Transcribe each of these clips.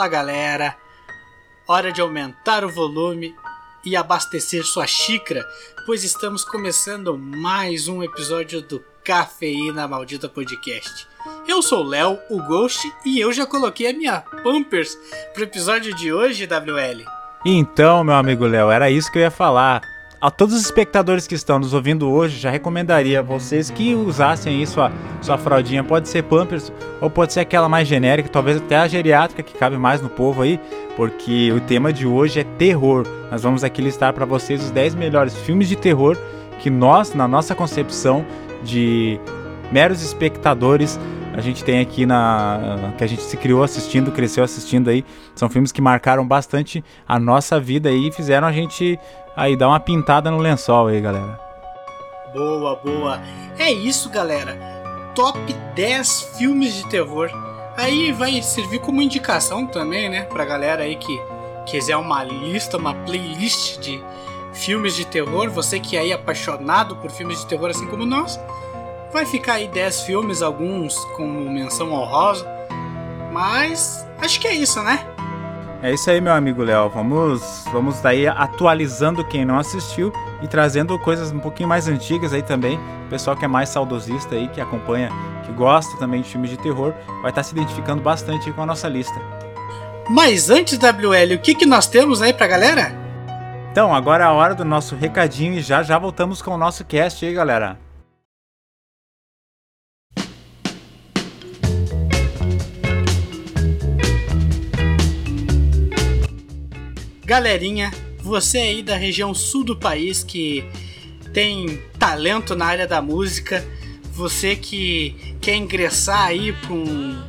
Fala galera, hora de aumentar o volume e abastecer sua xícara, pois estamos começando mais um episódio do Cafeína Maldita Podcast. Eu sou o Léo, o Ghost, e eu já coloquei a minha Pampers pro episódio de hoje, WL. Então, meu amigo Léo, era isso que eu ia falar a todos os espectadores que estão nos ouvindo hoje, já recomendaria a vocês que usassem aí sua, sua fraldinha. Pode ser Pampers ou pode ser aquela mais genérica, talvez até a geriátrica que cabe mais no povo aí, porque o tema de hoje é terror. Nós vamos aqui listar para vocês os 10 melhores filmes de terror que nós, na nossa concepção de meros espectadores, a gente tem aqui na que a gente se criou assistindo, cresceu assistindo aí. São filmes que marcaram bastante a nossa vida aí e fizeram a gente Aí, dá uma pintada no lençol aí, galera. Boa, boa. É isso, galera. Top 10 filmes de terror. Aí vai servir como indicação também, né? Pra galera aí que quiser uma lista, uma playlist de filmes de terror. Você que é apaixonado por filmes de terror assim como nós. Vai ficar aí 10 filmes, alguns como menção honrosa. Mas acho que é isso, né? É isso aí, meu amigo Léo. Vamos, vamos daí atualizando quem não assistiu e trazendo coisas um pouquinho mais antigas aí também. O pessoal que é mais saudosista aí, que acompanha, que gosta também de filmes de terror, vai estar se identificando bastante com a nossa lista. Mas antes, WL, o que, que nós temos aí pra galera? Então, agora é a hora do nosso recadinho e já já voltamos com o nosso cast aí, galera. Galerinha, você aí da região sul do país que tem talento na área da música, você que quer ingressar aí para um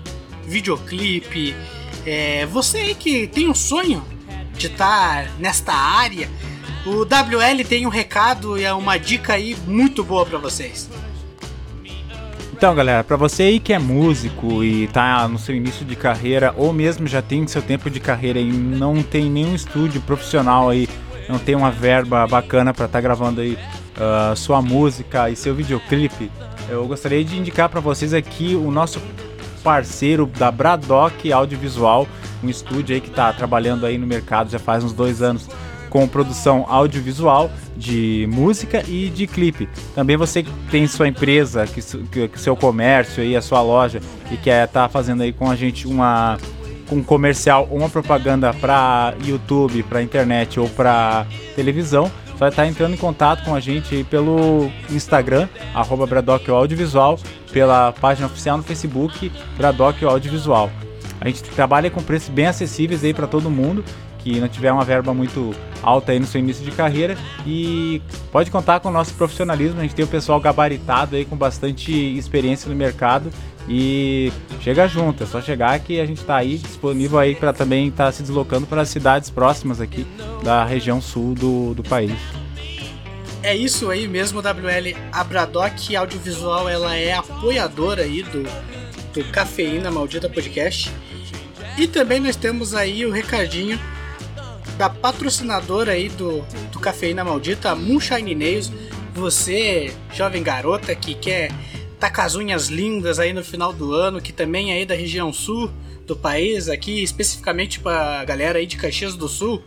videoclipe, é, você aí que tem um sonho de estar tá nesta área, o WL tem um recado e é uma dica aí muito boa para vocês. Então, galera, para você aí que é músico e tá no seu início de carreira, ou mesmo já tem seu tempo de carreira e não tem nenhum estúdio profissional aí, não tem uma verba bacana para estar tá gravando aí uh, sua música e seu videoclipe, eu gostaria de indicar para vocês aqui o nosso parceiro da Bradock Audiovisual, um estúdio aí que está trabalhando aí no mercado já faz uns dois anos com produção audiovisual de música e de clipe. Também você tem sua empresa, que, que seu comércio aí, a sua loja e quer estar tá fazendo aí com a gente uma um comercial ou uma propaganda para YouTube, para internet ou para televisão, vai estar tá entrando em contato com a gente pelo Instagram, arroba Bradock Audiovisual, pela página oficial no Facebook, Bradock Audiovisual. A gente trabalha com preços bem acessíveis aí para todo mundo que não tiver uma verba muito alta aí no seu início de carreira e pode contar com o nosso profissionalismo, a gente tem o pessoal gabaritado aí com bastante experiência no mercado e chega junto, é só chegar que a gente está aí disponível aí para também estar tá se deslocando para as cidades próximas aqui da região sul do, do país. É isso aí mesmo, WL. A Bradock Audiovisual ela é apoiadora aí do, do Cafeína Maldita Podcast. E também nós temos aí o recadinho da patrocinadora aí do, do Cafeína Maldita, Moonshine Nails. Você, jovem garota que quer com as unhas lindas aí no final do ano, que também é aí da região sul do país, aqui especificamente para galera aí de Caxias do Sul,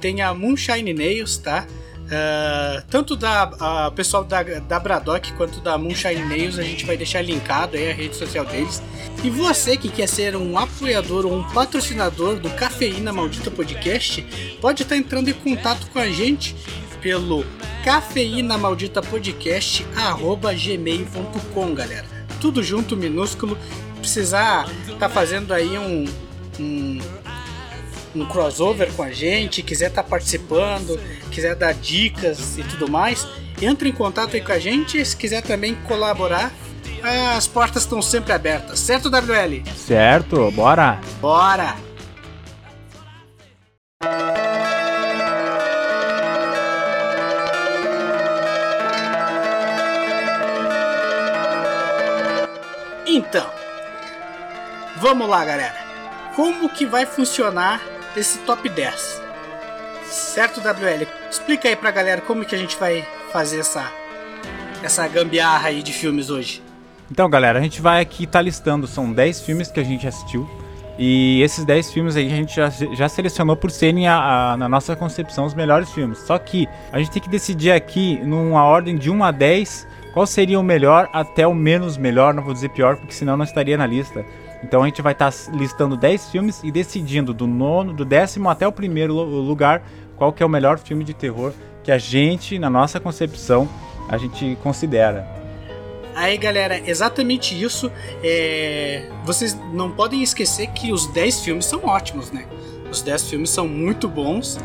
tem a Moonshine Nails, tá? Uh, tanto da pessoal da, da Bradock quanto da Moonshine Nails, a gente vai deixar linkado aí a rede social deles. E você que quer ser um apoiador ou um patrocinador do Cafeína Maldita Podcast, pode estar entrando em contato com a gente pelo cafeína maldita podcast gmail.com, galera. Tudo junto, minúsculo. Precisar tá fazendo aí um, um um crossover com a gente, quiser estar tá participando, quiser dar dicas e tudo mais, entre em contato aí com a gente. Se quiser também colaborar, as portas estão sempre abertas, certo, WL? Certo, bora! Bora! Então, vamos lá, galera. Como que vai funcionar esse top 10. Certo, WL? Explica aí pra galera como que a gente vai fazer essa, essa gambiarra aí de filmes hoje. Então, galera, a gente vai aqui estar tá listando, são 10 filmes que a gente assistiu E esses 10 filmes aí a gente já, já selecionou por serem, a, a, na nossa concepção, os melhores filmes. Só que a gente tem que decidir aqui, numa ordem de 1 a 10, qual seria o melhor até o menos melhor, não vou dizer pior, porque senão não estaria na lista. Então a gente vai estar tá listando 10 filmes e decidindo do nono, do décimo até o primeiro lugar qual que é o melhor filme de terror que a gente, na nossa concepção, a gente considera. Aí, galera, exatamente isso. É... Vocês não podem esquecer que os 10 filmes são ótimos, né? Os 10 filmes são muito bons.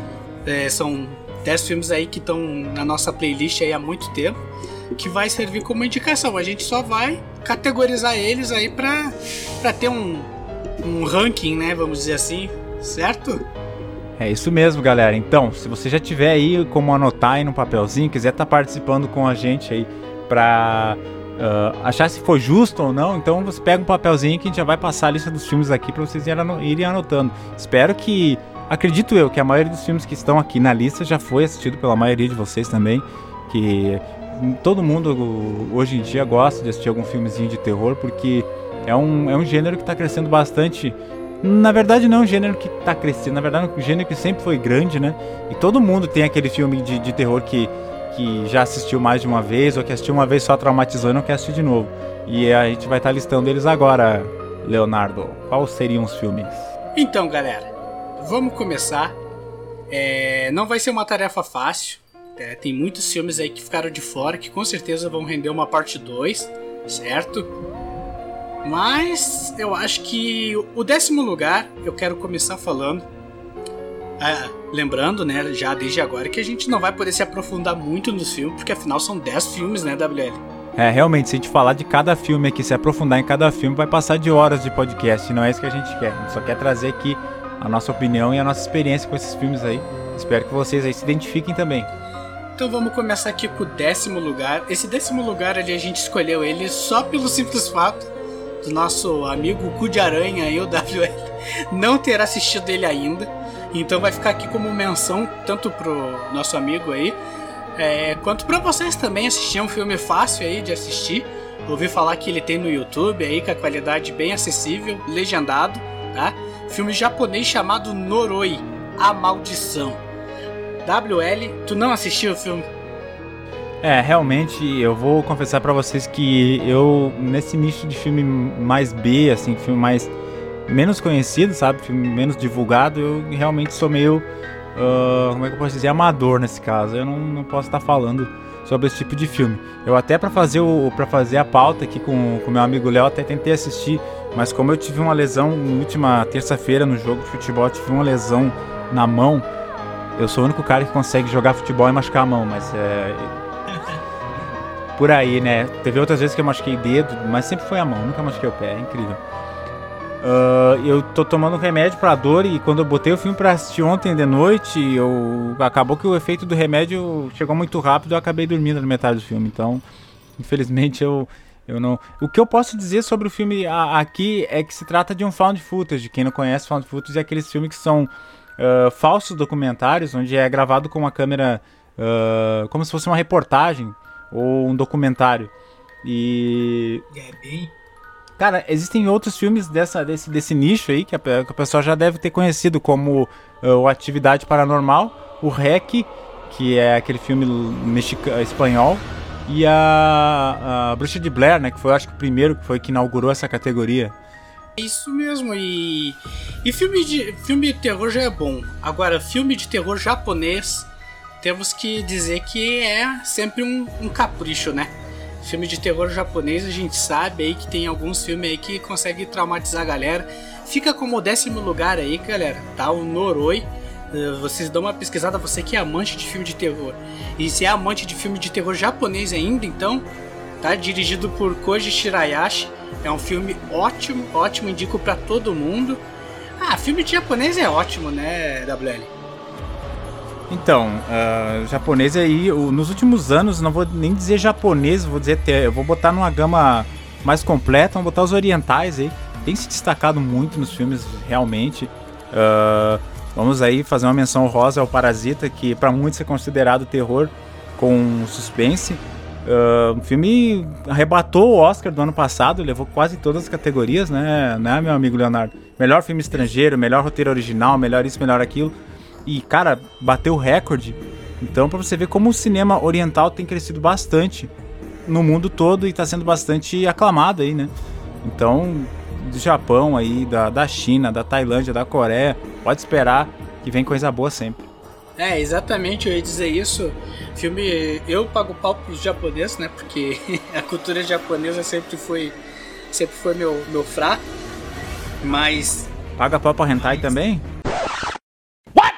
É, são 10 filmes aí que estão na nossa playlist há muito tempo. Que vai servir como indicação. A gente só vai categorizar eles aí pra ter um, um ranking, né? Vamos dizer assim, certo? É isso mesmo, galera. Então, se você já tiver aí como anotar aí no papelzinho, quiser estar tá participando com a gente aí pra uh, achar se for justo ou não, então você pega um papelzinho que a gente já vai passar a lista dos filmes aqui para vocês irem anotando. Espero que, acredito eu, que a maioria dos filmes que estão aqui na lista já foi assistido pela maioria de vocês também, que todo mundo hoje em dia gosta de assistir algum filmezinho de terror, porque é um, é um gênero que está crescendo bastante. Na verdade, não é um gênero que está crescendo, na verdade, é um gênero que sempre foi grande, né? E todo mundo tem aquele filme de, de terror que que já assistiu mais de uma vez ou que assistiu uma vez só traumatizou e não quer assistir de novo. E a gente vai estar tá listando eles agora, Leonardo. Quais seriam os filmes? Então, galera, vamos começar. É, não vai ser uma tarefa fácil. É, tem muitos filmes aí que ficaram de fora que com certeza vão render uma parte 2, certo? Mas eu acho que o décimo lugar eu quero começar falando é, lembrando, né, já desde agora, que a gente não vai poder se aprofundar muito nos filmes, porque afinal são 10 filmes, né, WL? É, realmente, se a gente falar de cada filme aqui, se aprofundar em cada filme, vai passar de horas de podcast, não é isso que a gente quer. A gente só quer trazer aqui a nossa opinião e a nossa experiência com esses filmes aí. Espero que vocês aí se identifiquem também. Então vamos começar aqui com o décimo lugar. Esse décimo lugar ali a gente escolheu ele só pelo simples fato do nosso amigo Cu de Aranha aí, o WL, não ter assistido ele ainda. Então vai ficar aqui como menção tanto pro nosso amigo aí, é, quanto para vocês também assistir é um filme fácil aí de assistir. Ouvi falar que ele tem no YouTube aí com a qualidade bem acessível, legendado, tá? Filme japonês chamado Noroi, A Maldição. WL, tu não assistiu o filme? É, realmente, eu vou confessar para vocês que eu, nesse nicho de filme mais B, assim, filme mais menos conhecido, sabe? Filme menos divulgado, eu realmente sou meio. Uh, como é que eu posso dizer? Amador nesse caso. Eu não, não posso estar falando sobre esse tipo de filme. Eu até para fazer o para fazer a pauta aqui com o meu amigo Léo até tentei assistir, mas como eu tive uma lesão na última terça-feira no jogo de futebol, tive uma lesão na mão. Eu sou o único cara que consegue jogar futebol e machucar a mão, mas é por aí, né? Teve outras vezes que eu machuquei dedo, mas sempre foi a mão, nunca machuquei o pé, é incrível. Uh, eu tô tomando remédio pra dor e quando eu botei o filme pra assistir ontem de noite, eu acabou que o efeito do remédio chegou muito rápido e eu acabei dormindo na metade do filme. Então, infelizmente eu eu não. O que eu posso dizer sobre o filme aqui é que se trata de um found footage. Quem não conhece found footage é aqueles filmes que são uh, falsos documentários, onde é gravado com uma câmera uh, como se fosse uma reportagem ou um documentário. E é bem Cara, existem outros filmes dessa, desse, desse nicho aí que a, que a pessoa já deve ter conhecido, como uh, o Atividade Paranormal, o REC, que é aquele filme mexicano, espanhol, e a, a Bruxa de Blair, né, que foi acho que o primeiro que foi que inaugurou essa categoria. Isso mesmo, e, e filme, de, filme de terror já é bom. Agora, filme de terror japonês, temos que dizer que é sempre um, um capricho, né? Filme de terror japonês, a gente sabe aí que tem alguns filmes aí que conseguem traumatizar a galera. Fica como décimo lugar aí, galera, tá? O Noroi. Eh, vocês dão uma pesquisada, você que é amante de filme de terror. E se é amante de filme de terror japonês ainda, então, tá? Dirigido por Koji Shirayashi. É um filme ótimo, ótimo, indico para todo mundo. Ah, filme de japonês é ótimo, né, WL? Então, uh, japonês aí, nos últimos anos, não vou nem dizer japonês, vou dizer, eu vou botar numa gama mais completa, vou botar os orientais aí. Tem se destacado muito nos filmes, realmente. Uh, vamos aí fazer uma menção rosa ao Parasita, que para muitos é considerado terror com suspense. Uh, o filme arrebatou o Oscar do ano passado, levou quase todas as categorias, né, né, meu amigo Leonardo? Melhor filme estrangeiro, melhor roteiro original, melhor isso, melhor aquilo. E, cara, bateu recorde. Então, pra você ver como o cinema oriental tem crescido bastante no mundo todo e tá sendo bastante aclamado aí, né? Então, do Japão aí, da, da China, da Tailândia, da Coreia, pode esperar que vem coisa boa sempre. É, exatamente, eu ia dizer isso. Filme, eu pago pau pros japoneses, né? Porque a cultura japonesa sempre foi sempre foi meu, meu fraco. Mas. Paga pau pra hentai também? What?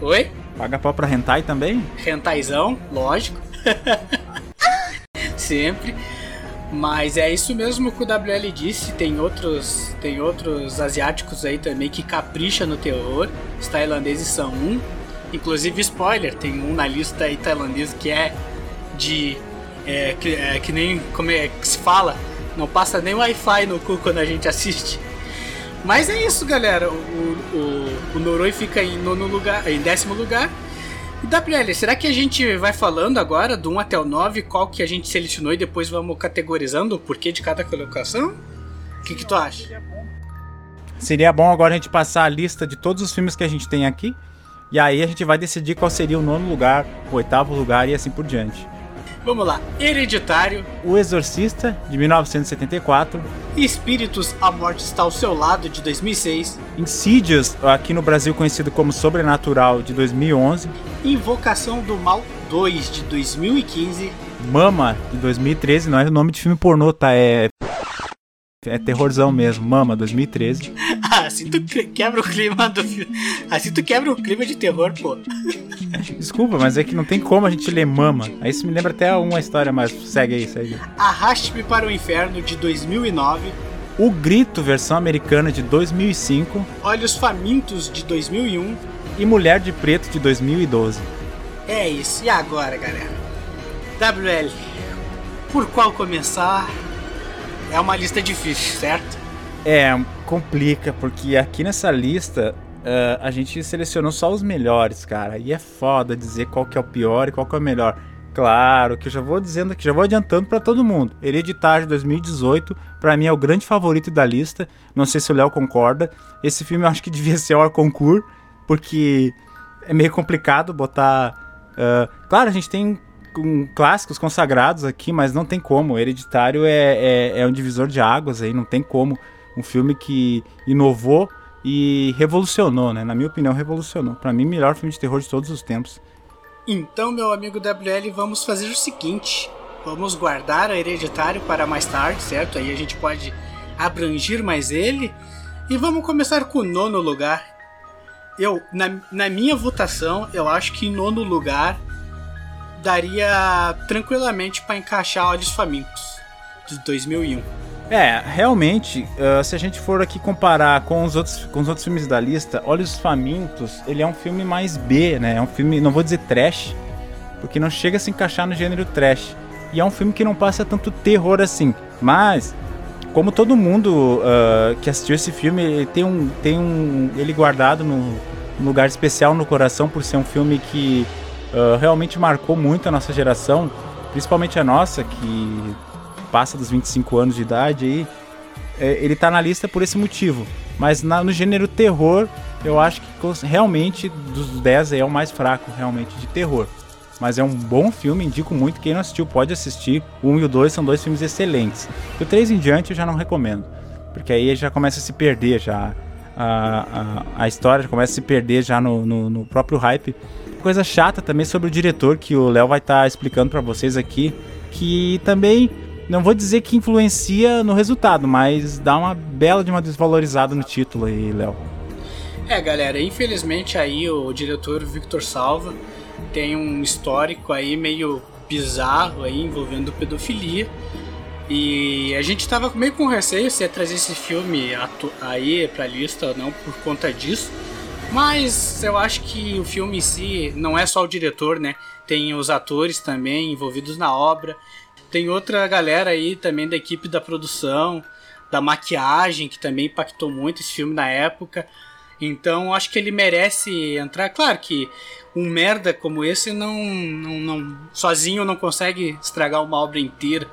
Oi? Paga pau pra hentai também? Hentaizão, lógico. sempre. Mas é isso mesmo que o WL disse, tem outros, tem outros asiáticos aí também que capricham no terror. Os tailandeses são um. Inclusive, spoiler, tem um na lista aí tailandês que é de. É, que, é, que nem como é que se fala, não passa nem Wi-Fi no cu quando a gente assiste. Mas é isso, galera. O, o, o Noroi fica em nono lugar, em décimo lugar. E WL, será que a gente vai falando agora do 1 até o 9, qual que a gente selecionou e depois vamos categorizando o porquê de cada colocação? O que, que tu acha? Seria bom agora a gente passar a lista de todos os filmes que a gente tem aqui e aí a gente vai decidir qual seria o nono lugar, o oitavo lugar e assim por diante. Vamos lá. Hereditário. O Exorcista, de 1974. Espíritos, a Morte está ao seu lado, de 2006. Insidious, aqui no Brasil conhecido como Sobrenatural, de 2011. Invocação do Mal 2, de 2015. Mama, de 2013. Não é o nome de filme pornô, tá? É é terrorzão mesmo, Mama, 2013. ah, assim tu quebra o clima do. Assim tu quebra o clima de terror, pô. Desculpa, mas é que não tem como a gente ler Mama. Aí isso me lembra até uma história, mas segue aí, segue. Arraste-me para o Inferno, de 2009. O Grito, versão americana, de 2005. Olhos Famintos, de 2001. E Mulher de Preto, de 2012. É isso, e agora, galera? WL, por qual começar? É uma lista difícil, certo? É, complica, porque aqui nessa lista uh, a gente selecionou só os melhores, cara. E é foda dizer qual que é o pior e qual que é o melhor. Claro, que eu já vou dizendo aqui, já vou adiantando para todo mundo. Hereditário 2018, para mim é o grande favorito da lista. Não sei se o Léo concorda. Esse filme eu acho que devia ser o concurso, porque é meio complicado botar. Uh, claro, a gente tem com clássicos consagrados aqui, mas não tem como. Hereditário é, é, é um divisor de águas aí, não tem como. Um filme que inovou e revolucionou, né? Na minha opinião, revolucionou. Para mim, melhor filme de terror de todos os tempos. Então, meu amigo WL, vamos fazer o seguinte: vamos guardar o Hereditário para mais tarde, certo? Aí a gente pode abranger mais ele. E vamos começar com o nono lugar. Eu, na, na minha votação, eu acho que em nono lugar daria tranquilamente para encaixar Olhos Famintos de 2001. É, realmente, uh, se a gente for aqui comparar com os, outros, com os outros filmes da lista, Olhos Famintos, ele é um filme mais B, né? É um filme, não vou dizer trash, porque não chega a se encaixar no gênero trash. E é um filme que não passa tanto terror assim. Mas, como todo mundo uh, que assistiu esse filme, ele tem um, tem um ele guardado no lugar especial no coração por ser um filme que uh, realmente marcou muito a nossa geração, principalmente a nossa, que passa dos 25 anos de idade aí. É, ele tá na lista por esse motivo. Mas na, no gênero terror, eu acho que realmente dos 10 é o mais fraco, realmente, de terror. Mas é um bom filme, indico muito. Quem não assistiu pode assistir. O 1 e o 2 são dois filmes excelentes. O 3 em diante eu já não recomendo. Porque aí já começa a se perder já. A, a, a história começa a se perder já no, no, no próprio hype coisa chata também sobre o diretor que o Léo vai estar tá explicando para vocês aqui, que também não vou dizer que influencia no resultado, mas dá uma bela de uma desvalorizada no título aí, Léo. É, galera, infelizmente aí o diretor Victor Salva tem um histórico aí meio bizarro aí envolvendo pedofilia. E a gente tava meio com receio se ia trazer esse filme aí pra lista ou não por conta disso. Mas eu acho que o filme em si não é só o diretor, né? Tem os atores também envolvidos na obra. Tem outra galera aí também da equipe da produção, da maquiagem, que também impactou muito esse filme na época. Então acho que ele merece entrar. Claro que um merda como esse não, não, não sozinho não consegue estragar uma obra inteira,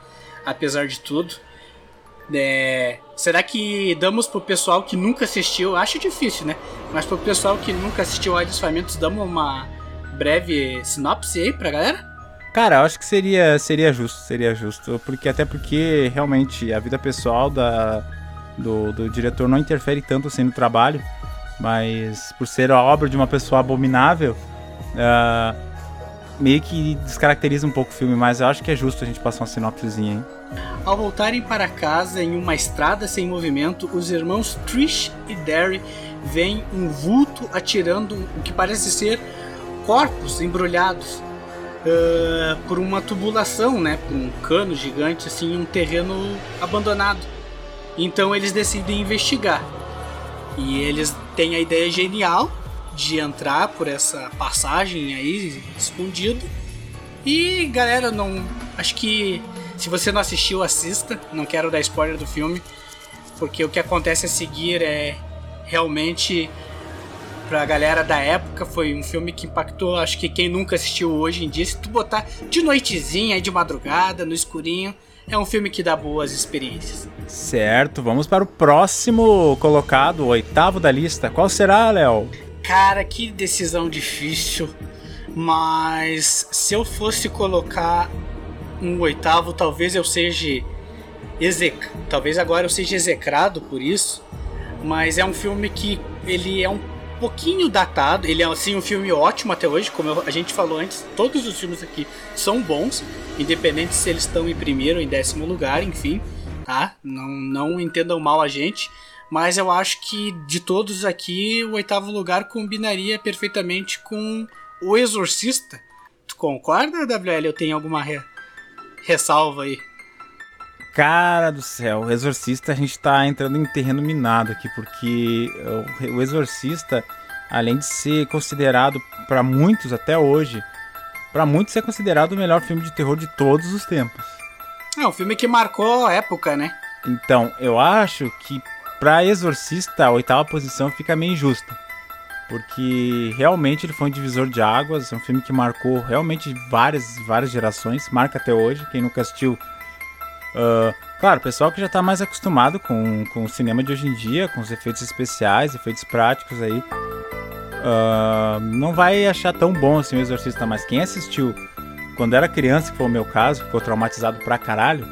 apesar de tudo. É, será que damos pro pessoal que nunca assistiu? Acho difícil, né? Mas pro pessoal que nunca assistiu Olhos Famintos, damos uma breve sinopse aí pra galera? Cara, acho que seria, seria justo, seria justo. Porque até porque realmente a vida pessoal da, do, do diretor não interfere tanto assim no trabalho. Mas por ser a obra de uma pessoa abominável, uh, meio que descaracteriza um pouco o filme, mas eu acho que é justo a gente passar uma sinopsezinha, hein? Ao voltarem para casa em uma estrada sem movimento, os irmãos Trish e Derry veem um vulto atirando o que parece ser corpos embrulhados uh, por uma tubulação, né, por um cano gigante assim, um terreno abandonado. Então eles decidem investigar. E eles têm a ideia genial de entrar por essa passagem aí escondido. E galera, não acho que se você não assistiu, assista. Não quero dar spoiler do filme, porque o que acontece a seguir é realmente pra galera da época foi um filme que impactou, acho que quem nunca assistiu hoje em dia, se tu botar de noitezinha, de madrugada, no escurinho, é um filme que dá boas experiências. Certo, vamos para o próximo colocado, o oitavo da lista. Qual será, Léo? Cara, que decisão difícil. Mas se eu fosse colocar um oitavo, talvez eu seja exec... talvez agora eu seja execrado por isso. Mas é um filme que ele é um pouquinho datado. Ele é assim um filme ótimo até hoje, como a gente falou antes. Todos os filmes aqui são bons, independente se eles estão em primeiro ou em décimo lugar, enfim, tá? Não, não entendam mal a gente. Mas eu acho que de todos aqui, o oitavo lugar combinaria perfeitamente com O Exorcista. Tu concorda, WL? Eu tenho alguma re... ressalva aí? Cara do céu, o Exorcista a gente tá entrando em terreno minado aqui, porque o Exorcista, além de ser considerado para muitos até hoje, para muitos é considerado o melhor filme de terror de todos os tempos. É um filme que marcou a época, né? Então, eu acho que Pra Exorcista, a oitava posição fica meio injusta. Porque realmente ele foi um divisor de águas, é um filme que marcou realmente várias, várias gerações, marca até hoje. Quem nunca assistiu. Uh, claro, o pessoal que já está mais acostumado com, com o cinema de hoje em dia, com os efeitos especiais, efeitos práticos aí, uh, não vai achar tão bom assim o Exorcista, mas quem assistiu quando era criança, que foi o meu caso, ficou traumatizado pra caralho,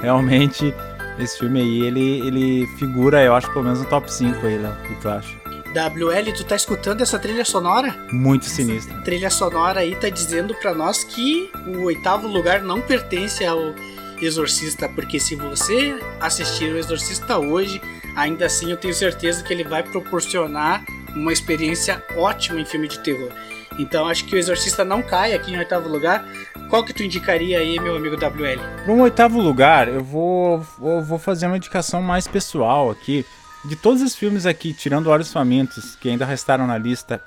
realmente esse filme aí, ele, ele figura, eu acho, pelo menos no top 5 aí, Léo. O que tu acha? WL, tu tá escutando essa trilha sonora? Muito sinistra. Essa trilha sonora aí tá dizendo para nós que o oitavo lugar não pertence ao Exorcista, porque se você assistir o Exorcista hoje, ainda assim eu tenho certeza que ele vai proporcionar uma experiência ótima em filme de terror. Então acho que o Exorcista não cai aqui em oitavo lugar. Qual que tu indicaria aí, meu amigo WL? Para um oitavo lugar, eu vou, vou, vou fazer uma indicação mais pessoal aqui. De todos os filmes aqui, tirando Olhos Famintos, que ainda restaram na lista,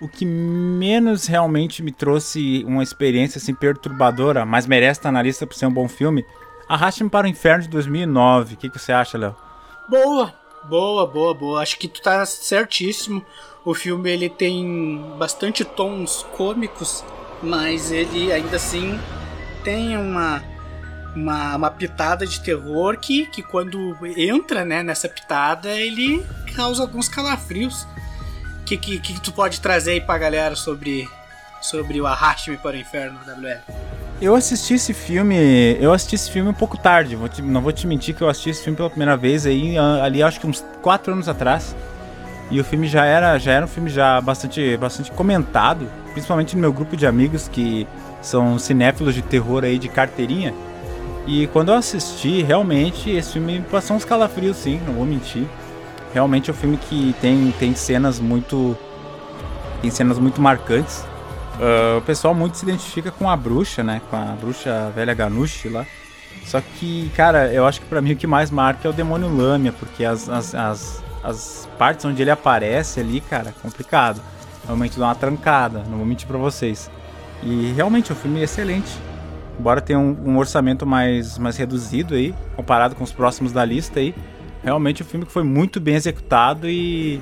o que menos realmente me trouxe uma experiência assim perturbadora, mas merece estar na lista por ser um bom filme, Arraste-me para o Inferno de 2009. O que, que você acha, Léo? Boa, boa, boa, boa. Acho que tu tá certíssimo. O filme ele tem bastante tons cômicos, mas ele ainda assim tem uma uma, uma pitada de terror que, que quando entra né, nessa pitada ele causa alguns calafrios. O que, que, que tu pode trazer aí pra galera sobre, sobre o Arraste-me para o Inferno, WL? Eu assisti esse filme. Eu assisti esse filme um pouco tarde. Vou te, não vou te mentir que eu assisti esse filme pela primeira vez aí, ali acho que uns 4 anos atrás. E o filme já era, já era um filme já bastante, bastante comentado, principalmente no meu grupo de amigos que são cinéfilos de terror aí de carteirinha. E quando eu assisti, realmente esse filme passou uns calafrios sim, não vou mentir. Realmente é um filme que tem, tem cenas muito tem cenas muito marcantes. Uh, o pessoal muito se identifica com a bruxa, né? Com a bruxa velha Ganush lá. Só que, cara, eu acho que para mim o que mais marca é o demônio Lâmia, porque as, as, as as partes onde ele aparece ali, cara, complicado. Realmente dá uma trancada, não vou mentir pra vocês. E realmente o filme é excelente. Embora tenha um, um, orçamento mais, mais reduzido aí, comparado com os próximos da lista aí. Realmente um filme que foi muito bem executado e.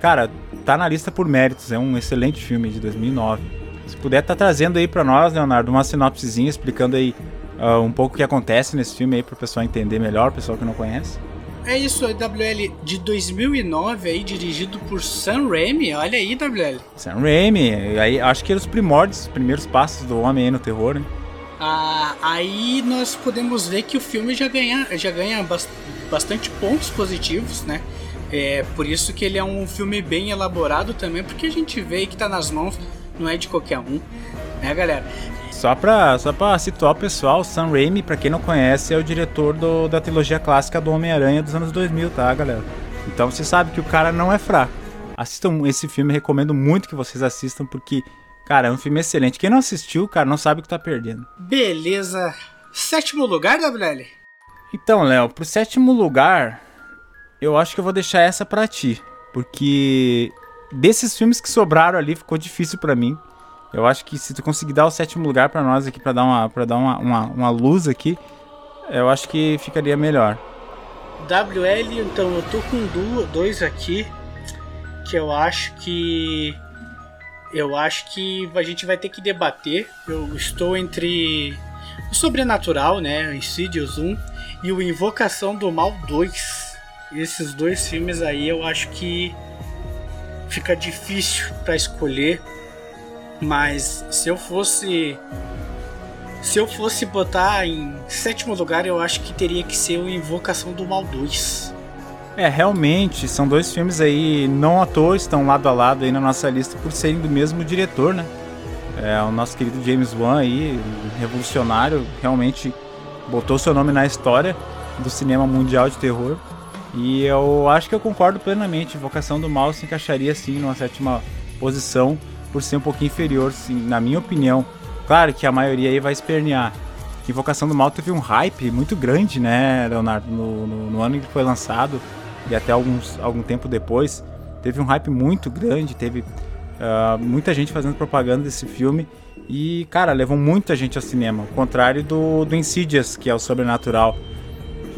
Cara, tá na lista por méritos. É um excelente filme de 2009. Se puder tá trazendo aí para nós, Leonardo, uma sinopsezinha explicando aí uh, um pouco o que acontece nesse filme aí pro pessoal entender melhor, o pessoal que não conhece. É isso, a WL de 2009 aí, dirigido por Sam Raimi. Olha aí, WL. Sam Raimi, aí acho que eram os primórdios, os primeiros passos do homem aí no terror, né? Ah, aí nós podemos ver que o filme já ganha, já ganha bastante pontos positivos, né? É por isso que ele é um filme bem elaborado também, porque a gente vê que tá nas mãos, não é de qualquer um, né, galera? Só pra, só pra situar o pessoal, Sam Raimi, pra quem não conhece, é o diretor do, da trilogia clássica do Homem-Aranha dos anos 2000, tá, galera? Então você sabe que o cara não é fraco. Assistam esse filme, recomendo muito que vocês assistam, porque, cara, é um filme excelente. Quem não assistiu, cara, não sabe o que tá perdendo. Beleza. Sétimo lugar, WL? Então, Léo, pro sétimo lugar, eu acho que eu vou deixar essa pra ti. Porque desses filmes que sobraram ali, ficou difícil para mim. Eu acho que se tu conseguir dar o sétimo lugar para nós aqui, para dar, uma, pra dar uma, uma, uma luz aqui, eu acho que ficaria melhor. WL, então eu tô com dois aqui que eu acho que eu acho que a gente vai ter que debater. Eu estou entre o Sobrenatural, né, o Insidious 1 e o Invocação do Mal 2. Esses dois filmes aí eu acho que fica difícil para escolher mas se eu fosse. Se eu fosse botar em sétimo lugar, eu acho que teria que ser o Invocação do Mal 2. É, realmente, são dois filmes aí, não à toa, estão lado a lado aí na nossa lista por serem do mesmo diretor, né? É, o nosso querido James Wan aí, revolucionário, realmente botou seu nome na história do cinema mundial de terror. E eu acho que eu concordo plenamente, Invocação do Mal se encaixaria assim numa sétima posição por ser um pouquinho inferior, sim, na minha opinião. Claro que a maioria aí vai espernear. Invocação do Mal teve um hype muito grande, né, Leonardo, no, no, no ano em que foi lançado e até alguns, algum tempo depois. Teve um hype muito grande, teve uh, muita gente fazendo propaganda desse filme e, cara, levou muita gente ao cinema, ao contrário do, do Insidious, que é o sobrenatural.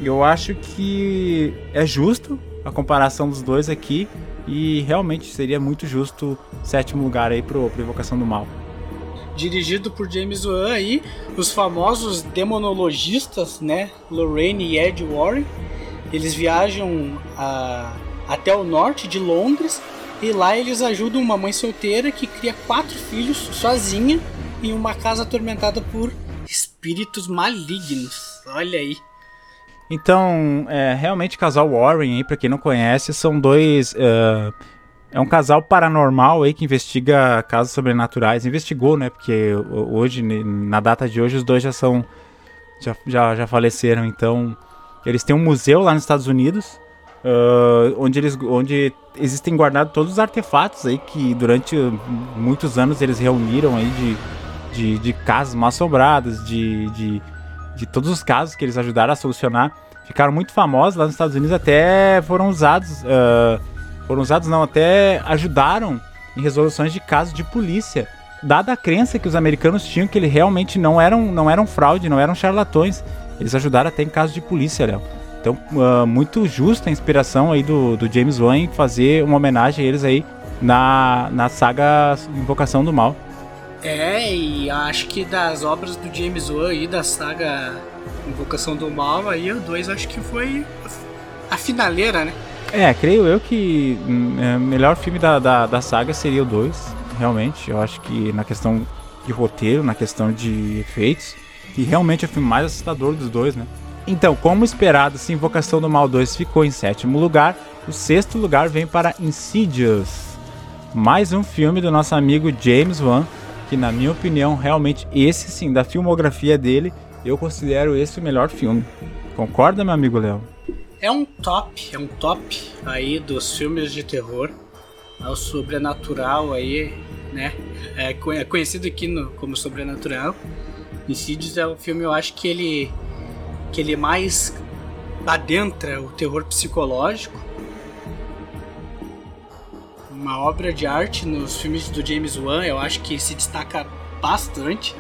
Eu acho que é justo a comparação dos dois aqui, e realmente seria muito justo sétimo lugar aí pro, pro Invocação do Mal. Dirigido por James Wan aí, os famosos demonologistas, né? Lorraine e Ed Warren. Eles viajam a, até o norte de Londres e lá eles ajudam uma mãe solteira que cria quatro filhos sozinha em uma casa atormentada por espíritos malignos. Olha aí. Então, é, realmente, casal Warren aí, pra quem não conhece, são dois. Uh, é um casal paranormal aí que investiga casos sobrenaturais. Investigou, né? Porque hoje, na data de hoje, os dois já são. Já, já, já faleceram. Então, eles têm um museu lá nos Estados Unidos. Uh, onde, eles, onde existem guardados todos os artefatos aí que durante muitos anos eles reuniram aí de, de, de casas mal assombradas, de, de de todos os casos que eles ajudaram a solucionar, ficaram muito famosos lá nos Estados Unidos, até foram usados, uh, foram usados não, até ajudaram em resoluções de casos de polícia, dada a crença que os americanos tinham que eles realmente não eram, não eram fraude, não eram charlatões, eles ajudaram até em casos de polícia, Léo. Então, uh, muito justa a inspiração aí do, do James Wan em fazer uma homenagem a eles aí na, na saga Invocação do Mal. É, e acho que das obras do James Wan e da saga Invocação do Mal, aí o 2 acho que foi a finaleira, né? É, creio eu que o hum, é, melhor filme da, da, da saga seria o 2, realmente. Eu acho que na questão de roteiro, na questão de efeitos, que realmente é o filme mais assustador dos dois, né? Então, como esperado, se Invocação do Mal 2 ficou em sétimo lugar, o sexto lugar vem para Insidious, mais um filme do nosso amigo James Wan, que na minha opinião, realmente esse sim, da filmografia dele, eu considero esse o melhor filme. Concorda, meu amigo Léo? É um top, é um top aí dos filmes de terror. É o sobrenatural aí, né? É, é conhecido aqui no, como sobrenatural. Insidious é um filme, eu acho que ele que ele mais adentra o terror psicológico uma obra de arte nos filmes do James Wan, eu acho que se destaca bastante.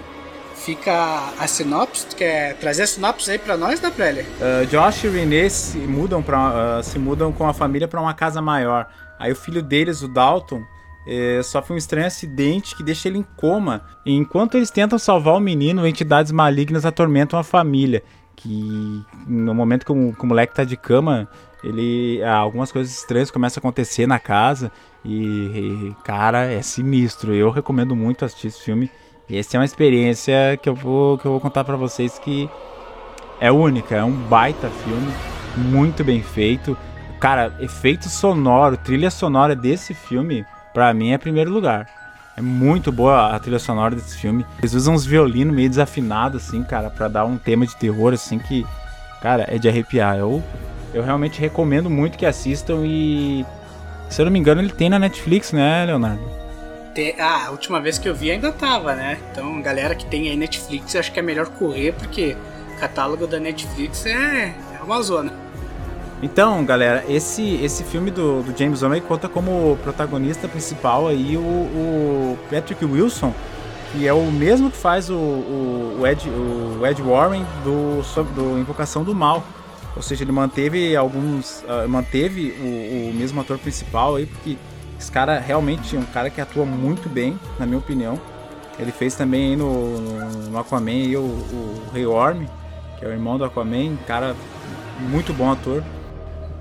fica a sinopse. Quer trazer a sinopse aí pra nós, da Prelha? Uh, Josh e Renee se mudam, pra, uh, se mudam com a família para uma casa maior. Aí o filho deles, o Dalton, é, sofre um estranho acidente que deixa ele em coma. E enquanto eles tentam salvar o menino, entidades malignas atormentam a família. Que no momento que o, que o moleque tá de cama, ele algumas coisas estranhas começam a acontecer na casa. E, e cara, é sinistro. Eu recomendo muito assistir esse filme. Essa é uma experiência que eu vou, que eu vou contar para vocês que é única. É um baita filme, muito bem feito. Cara, efeito sonoro, trilha sonora desse filme Pra mim é primeiro lugar. É muito boa a trilha sonora desse filme. Eles usam uns violinos meio desafinados, assim, cara, para dar um tema de terror, assim, que, cara, é de arrepiar. Eu, eu realmente recomendo muito que assistam e. Se eu não me engano, ele tem na Netflix, né, Leonardo? Ah, a última vez que eu vi ainda tava, né? Então, galera que tem aí Netflix, acho que é melhor correr, porque o catálogo da Netflix é, é uma zona. Então, galera, esse, esse filme do, do James Wan conta como protagonista principal aí o, o, Patrick Wilson, que é o mesmo que faz o, o, o, Ed, o Ed Warren do, do Invocação do Mal. Ou seja, ele manteve alguns. Uh, manteve o, o mesmo ator principal aí, porque esse cara realmente é um cara que atua muito bem, na minha opinião. Ele fez também no, no Aquaman aí, o, o Rei Orm, que é o irmão do Aquaman, cara muito bom ator.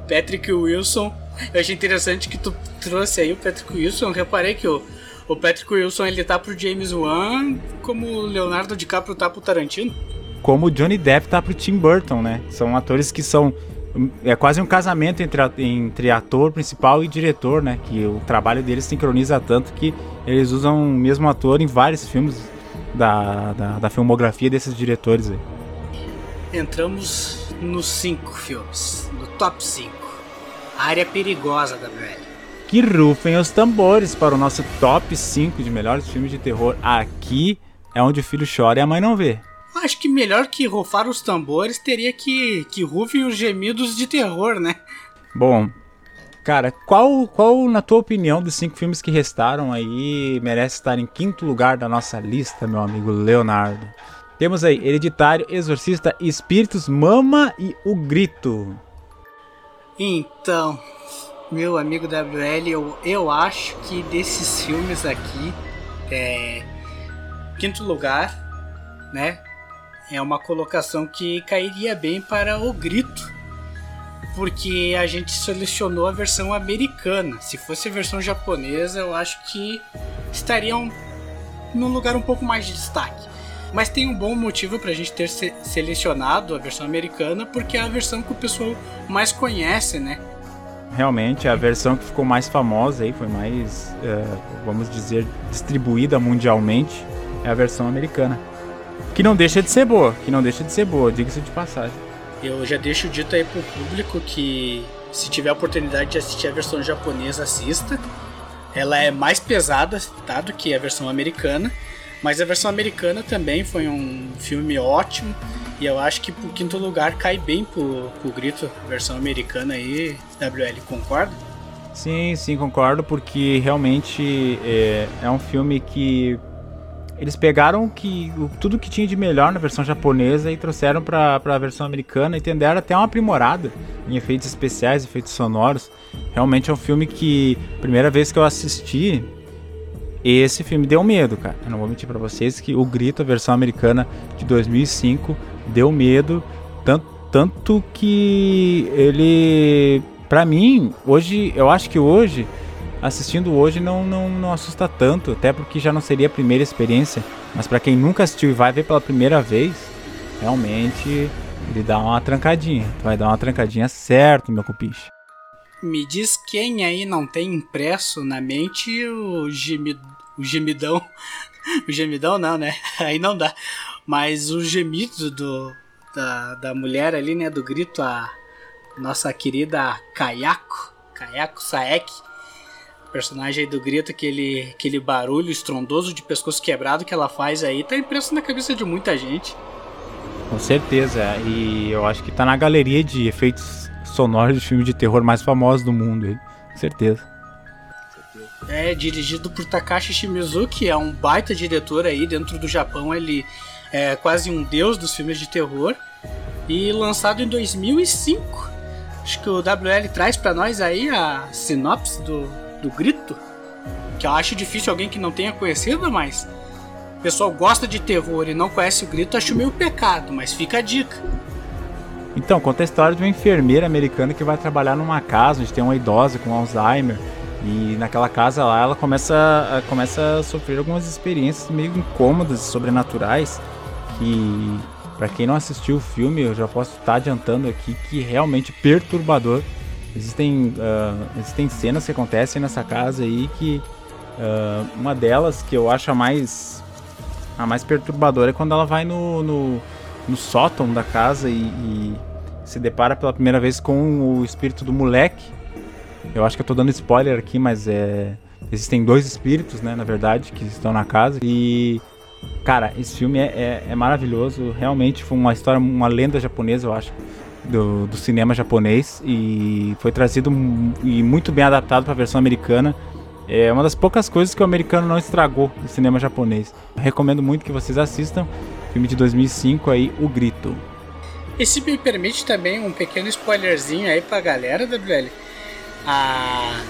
Patrick Wilson. Eu achei interessante que tu trouxe aí o Patrick Wilson. Eu reparei que o, o Patrick Wilson ele tá pro James Wan como o Leonardo DiCaprio tá pro Tarantino. Como o Johnny Depp tá pro Tim Burton, né? São atores que são é quase um casamento entre, entre ator principal e diretor, né? Que o trabalho deles sincroniza tanto que eles usam o mesmo ator em vários filmes da, da, da filmografia desses diretores aí. Entramos nos cinco filmes, no top 5 área perigosa da WL. Que rufem os tambores para o nosso top 5 de melhores filmes de terror. Aqui é onde o filho chora e a mãe não vê. Acho que melhor que rufar os tambores teria que, que rufem os gemidos de terror, né? Bom, cara, qual, qual, na tua opinião, dos cinco filmes que restaram aí, merece estar em quinto lugar da nossa lista, meu amigo Leonardo? Temos aí Hereditário, Exorcista, Espíritos, Mama e O Grito. Então, meu amigo WL, eu, eu acho que desses filmes aqui, é, quinto lugar, né? É uma colocação que cairia bem para o grito, porque a gente selecionou a versão americana. Se fosse a versão japonesa, eu acho que estariam num lugar um pouco mais de destaque. Mas tem um bom motivo para a gente ter se selecionado a versão americana, porque é a versão que o pessoal mais conhece, né? Realmente, a versão que ficou mais famosa aí, foi mais, uh, vamos dizer, distribuída mundialmente, é a versão americana. Que não deixa de ser boa, que não deixa de ser boa, diga-se de passagem. Eu já deixo dito aí pro público que se tiver a oportunidade de assistir a versão japonesa, assista. Ela é mais pesada, tá, do que a versão americana. Mas a versão americana também foi um filme ótimo. E eu acho que pro quinto lugar cai bem pro, pro grito, versão americana aí, WL, concorda? Sim, sim, concordo, porque realmente é, é um filme que eles pegaram que tudo que tinha de melhor na versão japonesa e trouxeram para a versão americana e tenderam até uma aprimorada em efeitos especiais, efeitos sonoros. Realmente é um filme que, primeira vez que eu assisti, esse filme deu medo, cara. Eu não vou mentir para vocês que o Grito, a versão americana de 2005, deu medo. Tanto, tanto que ele. Pra mim, hoje, eu acho que hoje, assistindo hoje, não, não, não assusta tanto. Até porque já não seria a primeira experiência. Mas para quem nunca assistiu e vai ver pela primeira vez, realmente ele dá uma trancadinha. Vai dar uma trancadinha certo, meu cupiche. Me diz quem aí não tem impresso na mente o, gemido, o gemidão. O gemidão não, né? Aí não dá. Mas o gemido do, da, da mulher ali, né? Do grito, a nossa querida Kayako. Kayako Saek. Personagem aí do grito, aquele, aquele barulho estrondoso de pescoço quebrado que ela faz aí, tá impresso na cabeça de muita gente. Com certeza, e eu acho que tá na galeria de efeitos sonoros de filmes de terror mais famosos do mundo, aí. certeza. É dirigido por Takashi Shimizu, que é um baita diretor aí dentro do Japão. Ele é quase um deus dos filmes de terror. E lançado em 2005. Acho que o WL traz para nós aí a sinopse do, do Grito. Que eu acho difícil alguém que não tenha conhecido, mas o pessoal gosta de terror e não conhece o Grito, acho meio pecado, mas fica a dica. Então, conta a história de uma enfermeira americana que vai trabalhar numa casa onde tem uma idosa com Alzheimer. E naquela casa lá ela começa a, começa a sofrer algumas experiências meio incômodas e sobrenaturais que para quem não assistiu o filme eu já posso estar adiantando aqui que realmente perturbador. Existem, uh, existem cenas que acontecem nessa casa aí que uh, uma delas que eu acho a mais a mais perturbadora é quando ela vai no, no, no sótão da casa e, e se depara pela primeira vez com o espírito do moleque eu acho que eu tô dando spoiler aqui, mas é. Existem dois espíritos, né, na verdade, que estão na casa. E. Cara, esse filme é, é, é maravilhoso. Realmente foi uma história, uma lenda japonesa, eu acho. Do, do cinema japonês. E foi trazido e muito bem adaptado para a versão americana. É uma das poucas coisas que o americano não estragou no cinema japonês. Recomendo muito que vocês assistam. Filme de 2005 aí, O Grito. E se me permite também um pequeno spoilerzinho aí pra galera, WL a,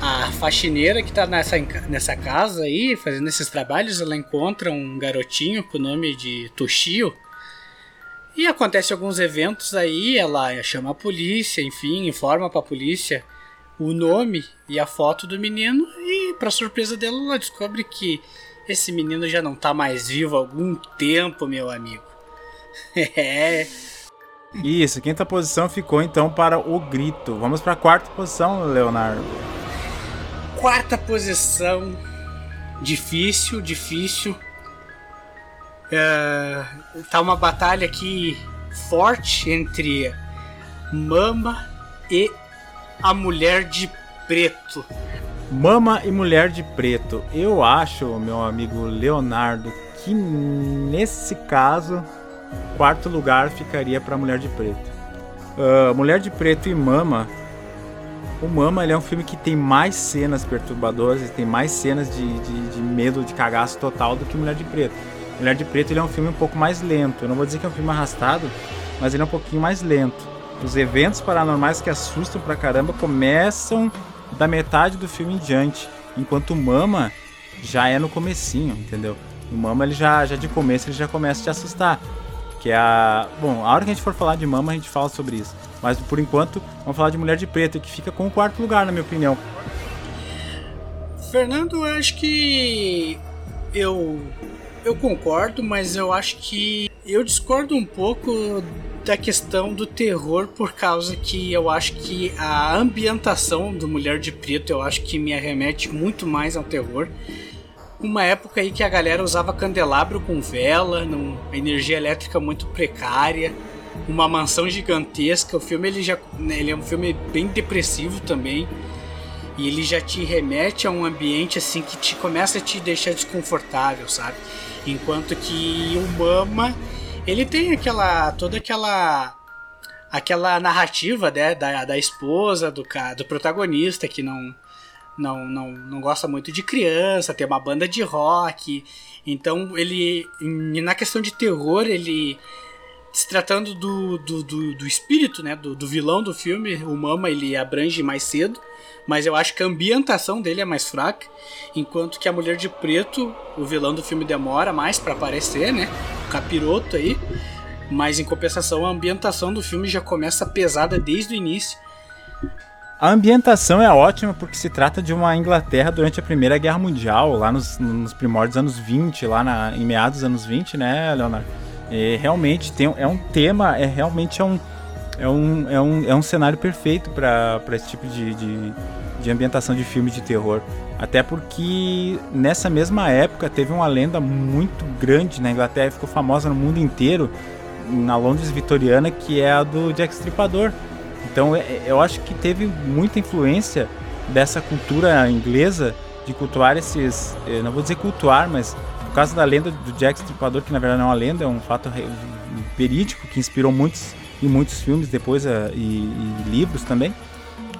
a faxineira que tá nessa, nessa casa aí, fazendo esses trabalhos, ela encontra um garotinho com o nome de Toshio. E acontece alguns eventos aí, ela chama a polícia, enfim, informa pra polícia o nome e a foto do menino e para surpresa dela ela descobre que esse menino já não tá mais vivo há algum tempo, meu amigo. é, isso, quinta posição ficou então para o grito. Vamos para a quarta posição, Leonardo. Quarta posição. Difícil, difícil. É, tá uma batalha aqui forte entre Mama e a Mulher de Preto. Mama e Mulher de Preto. Eu acho, meu amigo Leonardo, que nesse caso Quarto lugar ficaria para Mulher de Preto. Uh, Mulher de Preto e Mama. O Mama é um filme que tem mais cenas perturbadoras tem mais cenas de, de, de, medo, de cagaço total do que Mulher de Preto. Mulher de Preto ele é um filme um pouco mais lento. Eu não vou dizer que é um filme arrastado, mas ele é um pouquinho mais lento. Os eventos paranormais que assustam pra caramba começam da metade do filme em diante, enquanto Mama já é no comecinho, entendeu? O Mama ele já, já de começo ele já começa a te assustar. Que é a. Bom, a hora que a gente for falar de mama, a gente fala sobre isso. Mas por enquanto, vamos falar de Mulher de Preto, que fica com o quarto lugar, na minha opinião. Fernando, eu acho que. Eu. Eu concordo, mas eu acho que. Eu discordo um pouco da questão do terror, por causa que eu acho que a ambientação do Mulher de Preto eu acho que me arremete muito mais ao terror uma época aí que a galera usava candelabro com vela, numa energia elétrica muito precária, uma mansão gigantesca. O filme ele já né, ele é um filme bem depressivo também. E ele já te remete a um ambiente assim que te começa a te deixar desconfortável, sabe? Enquanto que o Mama, ele tem aquela toda aquela aquela narrativa né, da, da esposa do, do protagonista que não não, não, não gosta muito de criança, tem uma banda de rock. Então ele. Na questão de terror, ele. Se tratando do, do, do, do espírito, né? Do, do, vilão do filme, o Mama ele abrange mais cedo. Mas eu acho que a ambientação dele é mais fraca. Enquanto que a Mulher de Preto, o vilão do filme demora mais para aparecer, né? O capiroto aí. Mas em compensação, a ambientação do filme já começa pesada desde o início. A ambientação é ótima porque se trata de uma Inglaterra durante a Primeira Guerra Mundial, lá nos, nos primórdios anos 20, lá na, em meados dos anos 20, né, Leonardo? E realmente tem, é um tema, é realmente é um, é um, é um, é um cenário perfeito para esse tipo de, de, de ambientação de filme de terror. Até porque nessa mesma época teve uma lenda muito grande na Inglaterra, ficou famosa no mundo inteiro, na Londres vitoriana, que é a do Jack Stripador então é, é, eu acho que teve muita influência dessa cultura inglesa de cultuar esses. Eh, não vou dizer cultuar, mas causa da lenda do Jack Stripador, que na verdade não é uma lenda, é um fato verídico que inspirou muitos e muitos filmes depois eh, e, e, livros também.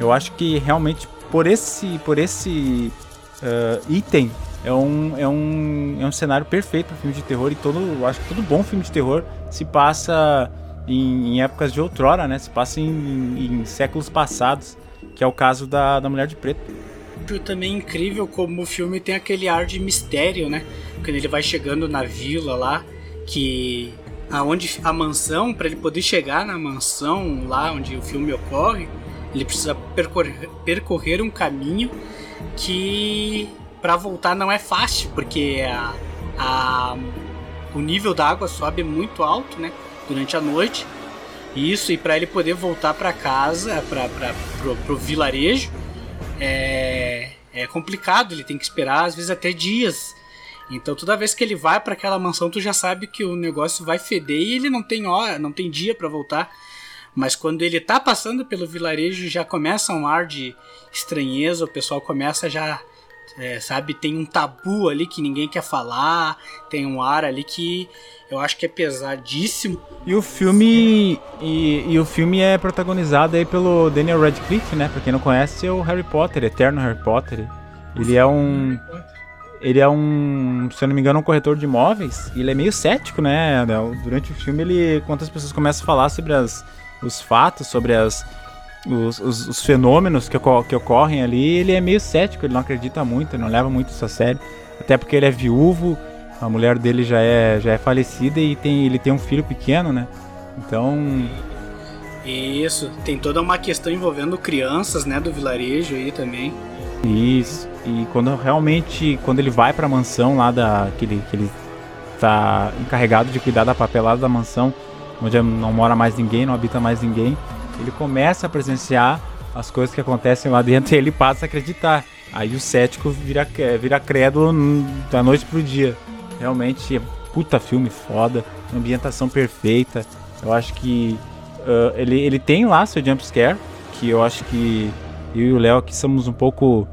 Eu acho que realmente por esse, por esse uh, item é um, é um, é um cenário perfeito para filme de terror e todo, acho que todo bom filme de terror se passa em, em épocas de outrora, né? Se passa em, em, em, séculos passados, que é o caso da, da Mulher de Preto. Também incrível como o filme tem aquele ar de mistério, né? Quando ele vai chegando na vila lá, que aonde a mansão, para ele poder chegar na mansão lá onde o filme ocorre, ele precisa percorrer, percorrer um caminho que para voltar não é fácil, porque a, a, o nível da água sobe muito alto, né? Durante a noite. Isso, e para ele poder voltar para casa, para pro vilarejo, é, é complicado. Ele tem que esperar, às vezes, até dias. Então, toda vez que ele vai para aquela mansão, tu já sabe que o negócio vai feder e ele não tem hora, não tem dia para voltar. Mas quando ele tá passando pelo vilarejo, já começa um ar de estranheza, o pessoal começa já é, sabe, tem um tabu ali que ninguém quer falar, tem um ar ali que eu acho que é pesadíssimo. E o filme e, e o filme é protagonizado aí pelo Daniel Radcliffe, né? Pra quem não conhece, é o Harry Potter, Eterno Harry Potter. Ele é um ele é um, se eu não me engano, um corretor de imóveis. E ele é meio cético, né? Durante o filme, ele, quando as pessoas começam a falar sobre as, os fatos, sobre as os, os, os, fenômenos que, que ocorrem ali, ele é meio cético, ele não acredita muito, ele não leva muito isso a sério. Até porque ele é viúvo, a mulher dele já é, já é falecida e tem, ele tem um filho pequeno, né? Então. Isso, tem toda uma questão envolvendo crianças, né, do vilarejo aí também. Isso, e quando realmente, quando ele vai pra mansão lá da. que ele, que ele tá encarregado de cuidar da papelada da mansão, onde não mora mais ninguém, não habita mais ninguém ele começa a presenciar as coisas que acontecem lá dentro e ele passa a acreditar. Aí o cético vira, vira crédulo da noite pro dia. Realmente, é puta filme foda, ambientação perfeita. Eu acho que uh, ele, ele tem lá seu jumpscare, que eu acho que eu e o Léo aqui somos um pouco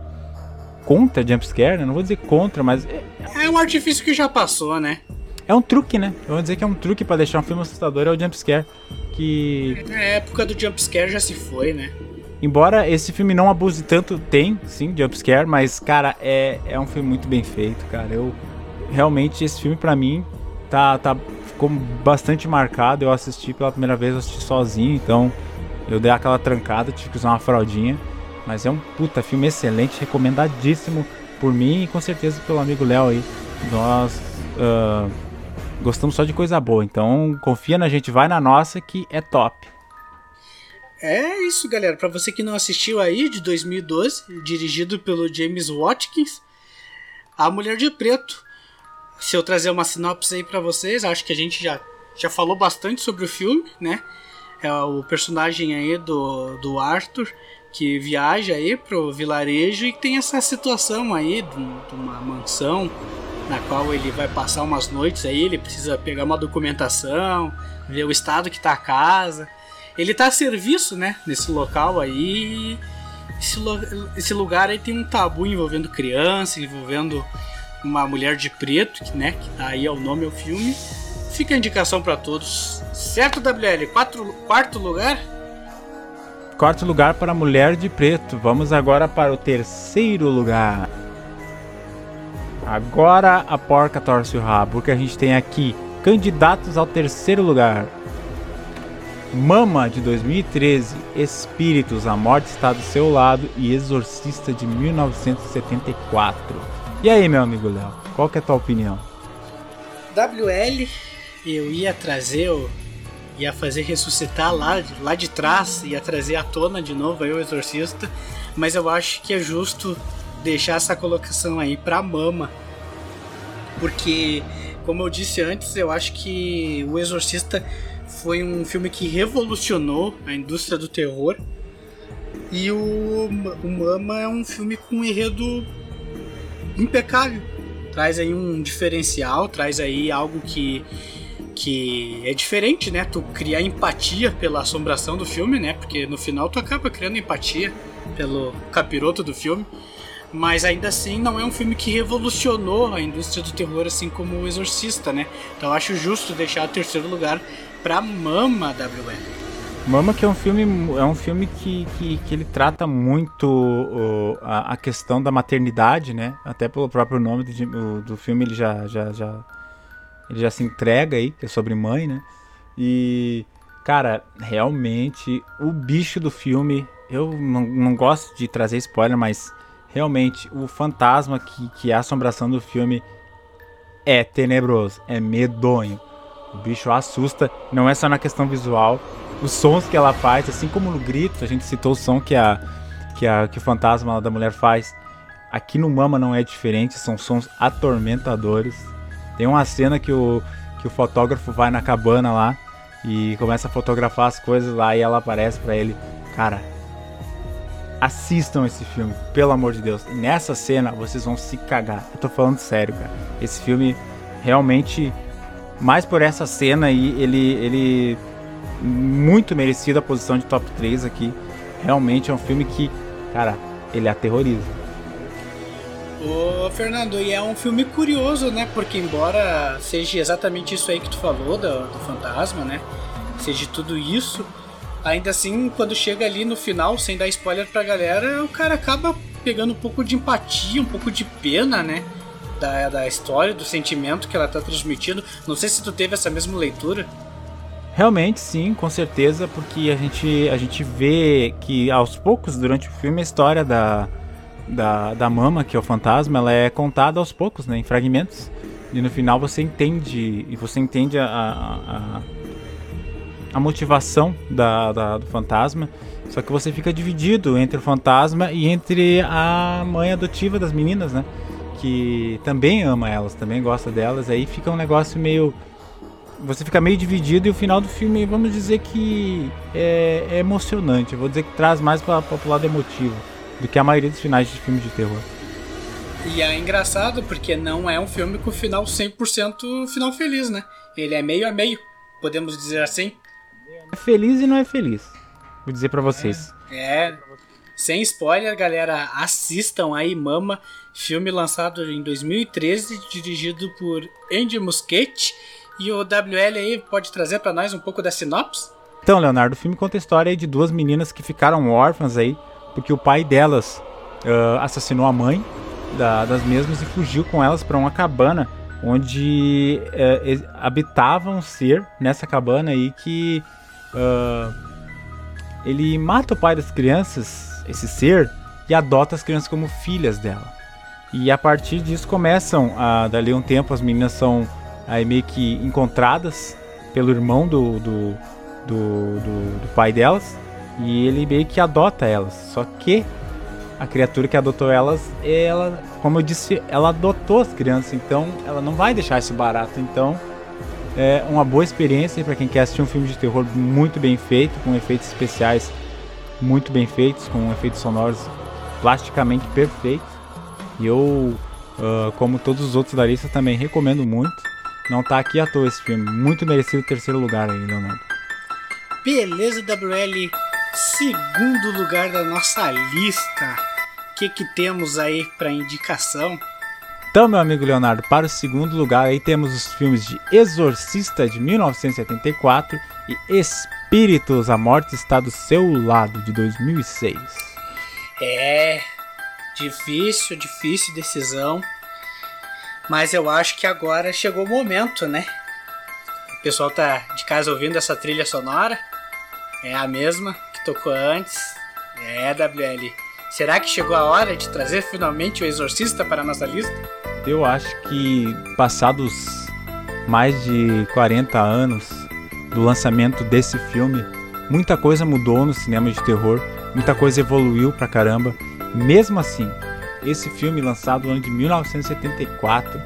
contra jumpscare, né? Não vou dizer contra, mas. É, é um artifício que já passou, né? É um truque, né? Eu vou dizer que é um truque para deixar um filme assustador, é o jumpscare que. Na época do jumpscare já se foi, né? Embora esse filme não abuse tanto, tem sim jumpscare, mas cara, é, é um filme muito bem feito, cara. Eu realmente esse filme para mim tá, tá ficou bastante marcado. Eu assisti pela primeira vez, eu assisti sozinho, então eu dei aquela trancada, tive que usar uma fraldinha. Mas é um puta filme excelente, recomendadíssimo por mim e com certeza pelo amigo Léo aí. Nós uh, Gostamos só de coisa boa, então confia na gente, vai na nossa que é top. É isso, galera. Para você que não assistiu aí, de 2012, dirigido pelo James Watkins, A Mulher de Preto. Se eu trazer uma sinopse aí para vocês, acho que a gente já, já falou bastante sobre o filme, né? É o personagem aí do, do Arthur que viaja aí pro vilarejo e tem essa situação aí de, de uma mansão na qual ele vai passar umas noites aí, ele precisa pegar uma documentação, ver o estado que tá a casa. Ele tá a serviço, né, nesse local aí. Esse, esse lugar aí tem um tabu envolvendo criança, envolvendo uma mulher de preto, que, né, que tá aí ao nome ao filme. Fica a indicação para todos. Certo, WL? Quatro, quarto lugar? Quarto lugar para Mulher de Preto. Vamos agora para o terceiro lugar. Agora a porca torce o rabo, porque a gente tem aqui candidatos ao terceiro lugar. Mama de 2013, Espíritos, A Morte Está do Seu Lado e Exorcista de 1974. E aí, meu amigo Léo, qual que é a tua opinião? WL, eu ia trazer, eu ia fazer ressuscitar lá, lá de trás, ia trazer à tona de novo aí o Exorcista, mas eu acho que é justo deixar essa colocação aí pra Mama. Porque, como eu disse antes, eu acho que O Exorcista foi um filme que revolucionou a indústria do terror. E o, o Mama é um filme com um enredo impecável. Traz aí um diferencial, traz aí algo que que é diferente, né? Tu criar empatia pela assombração do filme, né? Porque no final tu acaba criando empatia pelo capiroto do filme mas ainda assim não é um filme que revolucionou a indústria do terror assim como o Exorcista, né? Então acho justo deixar o terceiro lugar para Mama WM. Mama que é um filme é um filme que, que, que ele trata muito uh, a, a, questão da maternidade, né? Até pelo próprio nome do, do filme ele já, já, já ele já se entrega aí, que é sobre mãe, né? E cara, realmente o bicho do filme, eu não, não gosto de trazer spoiler, mas realmente o fantasma que, que é a assombração do filme é tenebroso, é medonho. O bicho assusta, não é só na questão visual, os sons que ela faz, assim como no grito, a gente citou o som que a que a que o fantasma da mulher faz. Aqui no Mama não é diferente, são sons atormentadores. Tem uma cena que o que o fotógrafo vai na cabana lá e começa a fotografar as coisas lá e ela aparece para ele. Cara, assistam esse filme, pelo amor de Deus. Nessa cena vocês vão se cagar. Eu tô falando sério, cara. Esse filme realmente mais por essa cena aí, ele ele muito merecido a posição de top 3 aqui. Realmente é um filme que, cara, ele aterroriza. Ô, Fernando, e é um filme curioso, né? Porque embora seja exatamente isso aí que tu falou do, do fantasma, né? Seja tudo isso, ainda assim, quando chega ali no final, sem dar spoiler pra galera, o cara acaba pegando um pouco de empatia, um pouco de pena, né? Da, da história, do sentimento que ela tá transmitindo. Não sei se tu teve essa mesma leitura. Realmente, sim, com certeza, porque a gente, a gente vê que aos poucos, durante o filme, a história da, da, da mama, que é o fantasma, ela é contada aos poucos, né, em fragmentos. E no final você entende, e você entende a, a, a motivação da, da, do fantasma. Só que você fica dividido entre o fantasma e entre a mãe adotiva das meninas, né? Que também ama elas, também gosta delas. Aí fica um negócio meio você fica meio dividido e o final do filme, vamos dizer que é, é emocionante. Eu vou dizer que traz mais para o lado emotivo do que a maioria dos finais de filmes de terror. E é engraçado porque não é um filme com final 100% final feliz, né? Ele é meio a meio, podemos dizer assim. É feliz e não é feliz. Vou dizer para vocês. É, é. Sem spoiler, galera, assistam aí Mama, filme lançado em 2013, dirigido por Andy Muschietti e o WL aí pode trazer para nós um pouco da sinopse? Então, Leonardo, o filme conta a história de duas meninas que ficaram órfãs aí, porque o pai delas uh, assassinou a mãe da, das mesmas e fugiu com elas para uma cabana onde uh, habitava um ser nessa cabana aí que uh, ele mata o pai das crianças, esse ser, e adota as crianças como filhas dela. E a partir disso começam, a, dali um tempo, as meninas são aí meio que encontradas pelo irmão do, do, do, do, do pai delas. E ele meio que adota elas. Só que a criatura que adotou elas, ela, como eu disse, ela adotou as crianças, então ela não vai deixar isso barato. Então é uma boa experiência para quem quer assistir um filme de terror muito bem feito, com efeitos especiais muito bem feitos, com efeitos sonoros plasticamente perfeitos. E eu, uh, como todos os outros da lista, também recomendo muito. Não tá aqui à toa esse filme. Muito merecido terceiro lugar aí, Leonardo. Beleza, WL. Segundo lugar da nossa lista. O que, que temos aí para indicação? Então, meu amigo Leonardo, para o segundo lugar aí temos os filmes de Exorcista de 1974 e Espíritos, a Morte está do seu lado de 2006. É, difícil, difícil decisão. Mas eu acho que agora chegou o momento, né? O pessoal tá de casa ouvindo essa trilha sonora. É a mesma que tocou antes. É, WL. Será que chegou a hora de trazer finalmente o Exorcista para a nossa lista? Eu acho que passados mais de 40 anos do lançamento desse filme, muita coisa mudou no cinema de terror, muita coisa evoluiu pra caramba. Mesmo assim, esse filme lançado no ano de 1974.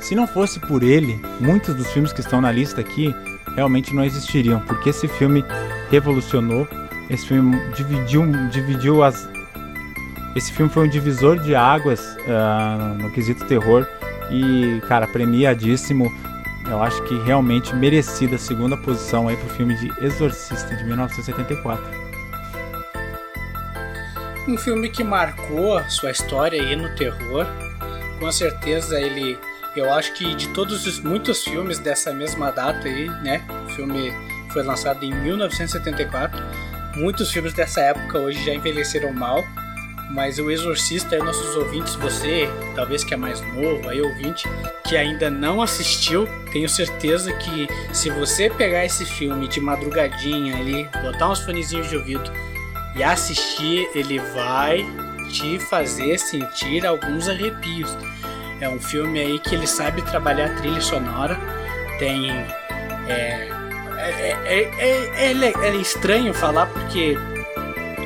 Se não fosse por ele, muitos dos filmes que estão na lista aqui realmente não existiriam, porque esse filme revolucionou, esse filme dividiu, dividiu as. Esse filme foi um divisor de águas uh, no quesito terror e, cara, premiadíssimo. Eu acho que realmente merecida a segunda posição aí pro filme de Exorcista de 1974 um filme que marcou sua história aí no terror. Com certeza ele, eu acho que de todos os muitos filmes dessa mesma data aí, né? O filme foi foi lançado em 1974. Muitos filmes dessa época hoje já envelheceram mal, mas o Exorcista, aí, nossos ouvintes, você, talvez que é mais novo, aí ouvinte, que ainda não assistiu, tenho certeza que se você pegar esse filme de madrugadinha ali, botar uns fonezinhos de ouvido e assistir, ele vai te fazer sentir alguns arrepios. É um filme aí que ele sabe trabalhar trilha sonora, tem. É, é, é, é, estranho falar porque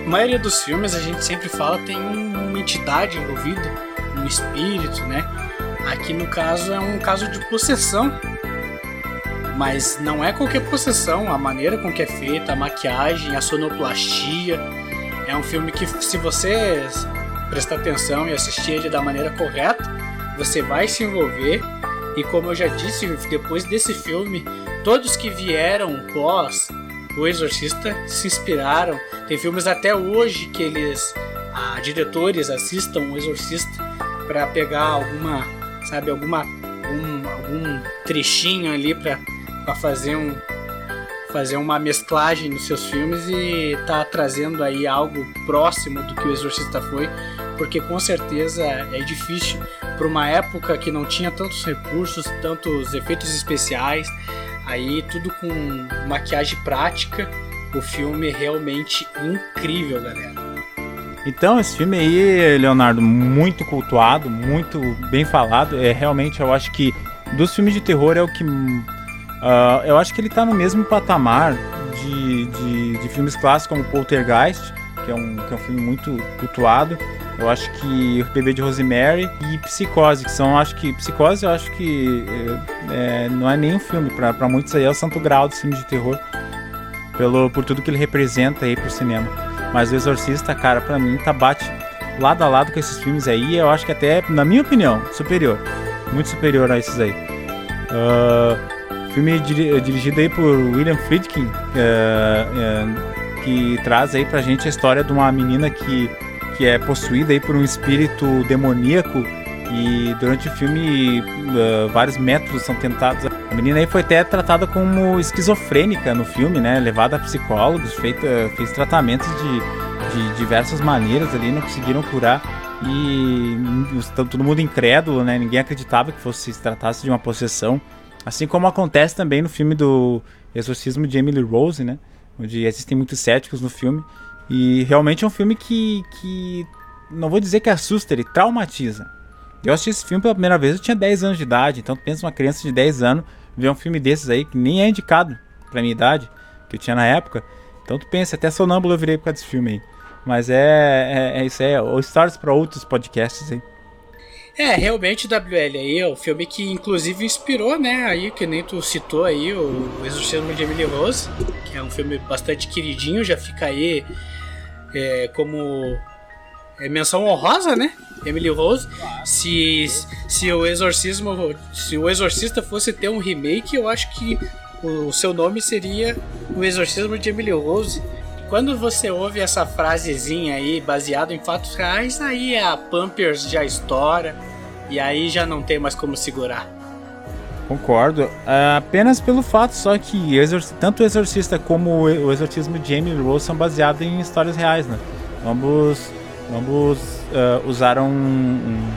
a maioria dos filmes a gente sempre fala tem uma entidade envolvida, um espírito, né? Aqui no caso é um caso de possessão. Mas não é qualquer possessão, a maneira com que é feita, a maquiagem, a sonoplastia. É um filme que, se você prestar atenção e assistir ele da maneira correta, você vai se envolver. E como eu já disse, depois desse filme, todos que vieram pós O Exorcista se inspiraram. Tem filmes até hoje que eles, diretores, assistam O Exorcista para pegar alguma, sabe, alguma um, algum trechinho ali para fazer um fazer uma mesclagem nos seus filmes e tá trazendo aí algo próximo do que o Exorcista foi porque com certeza é difícil para uma época que não tinha tantos recursos, tantos efeitos especiais, aí tudo com maquiagem prática. O filme é realmente incrível, galera. Então, esse filme aí, Leonardo, muito cultuado, muito bem falado. É realmente, eu acho que dos filmes de terror é o que. Uh, eu acho que ele tá no mesmo patamar de, de, de filmes clássicos como Poltergeist, que é um, que é um filme muito cultuado. Eu acho que O Bebê de Rosemary e Psicose, que são, acho que. Psicose, eu acho que é, é não é nem um filme, para muitos aí é o santo grau do filme de terror, pelo, por tudo que ele representa aí pro cinema. Mas O Exorcista, cara, para mim tá bate lado a lado com esses filmes aí, eu acho que até, na minha opinião, superior. Muito superior a esses aí. Uh, filme dirigido aí por William Friedkin, uh, uh, que traz aí pra gente a história de uma menina que que é possuída aí por um espírito demoníaco e durante o filme uh, vários métodos são tentados. A menina aí foi até tratada como esquizofrênica no filme, né? Levada a psicólogos, feita, fez tratamentos de, de diversas maneiras ali, não conseguiram curar e todo mundo incrédulo, né? Ninguém acreditava que fosse se tratasse de uma possessão, assim como acontece também no filme do Exorcismo de Emily Rose, né? Onde existem muitos céticos no filme e realmente é um filme que, que não vou dizer que assusta, ele traumatiza. Eu assisti esse filme pela primeira vez, eu tinha 10 anos de idade, então pensa uma criança de 10 anos ver um filme desses aí que nem é indicado pra minha idade, que eu tinha na época. Então tu pensa, até sonâmbulo eu virei por causa desse filme aí. Mas é, é, é isso aí, ou histórias para outros podcasts aí. É, realmente WL aí é o filme que inclusive inspirou, né, aí que nem tu citou aí o Exorcismo de Emily Rose, que é um filme bastante queridinho, já fica aí é, como é, menção honrosa, né? Emily Rose. Se, se o exorcismo, se o exorcista fosse ter um remake, eu acho que o seu nome seria o exorcismo de Emily Rose. Quando você ouve essa frasezinha aí, baseado em fatos reais, aí a Pampers já estoura e aí já não tem mais como segurar. Concordo. Uh, apenas pelo fato só que tanto o Exorcista como o Exorcismo de Jamie Rose são baseados em histórias reais, né? Ambos, ambos uh, usaram um,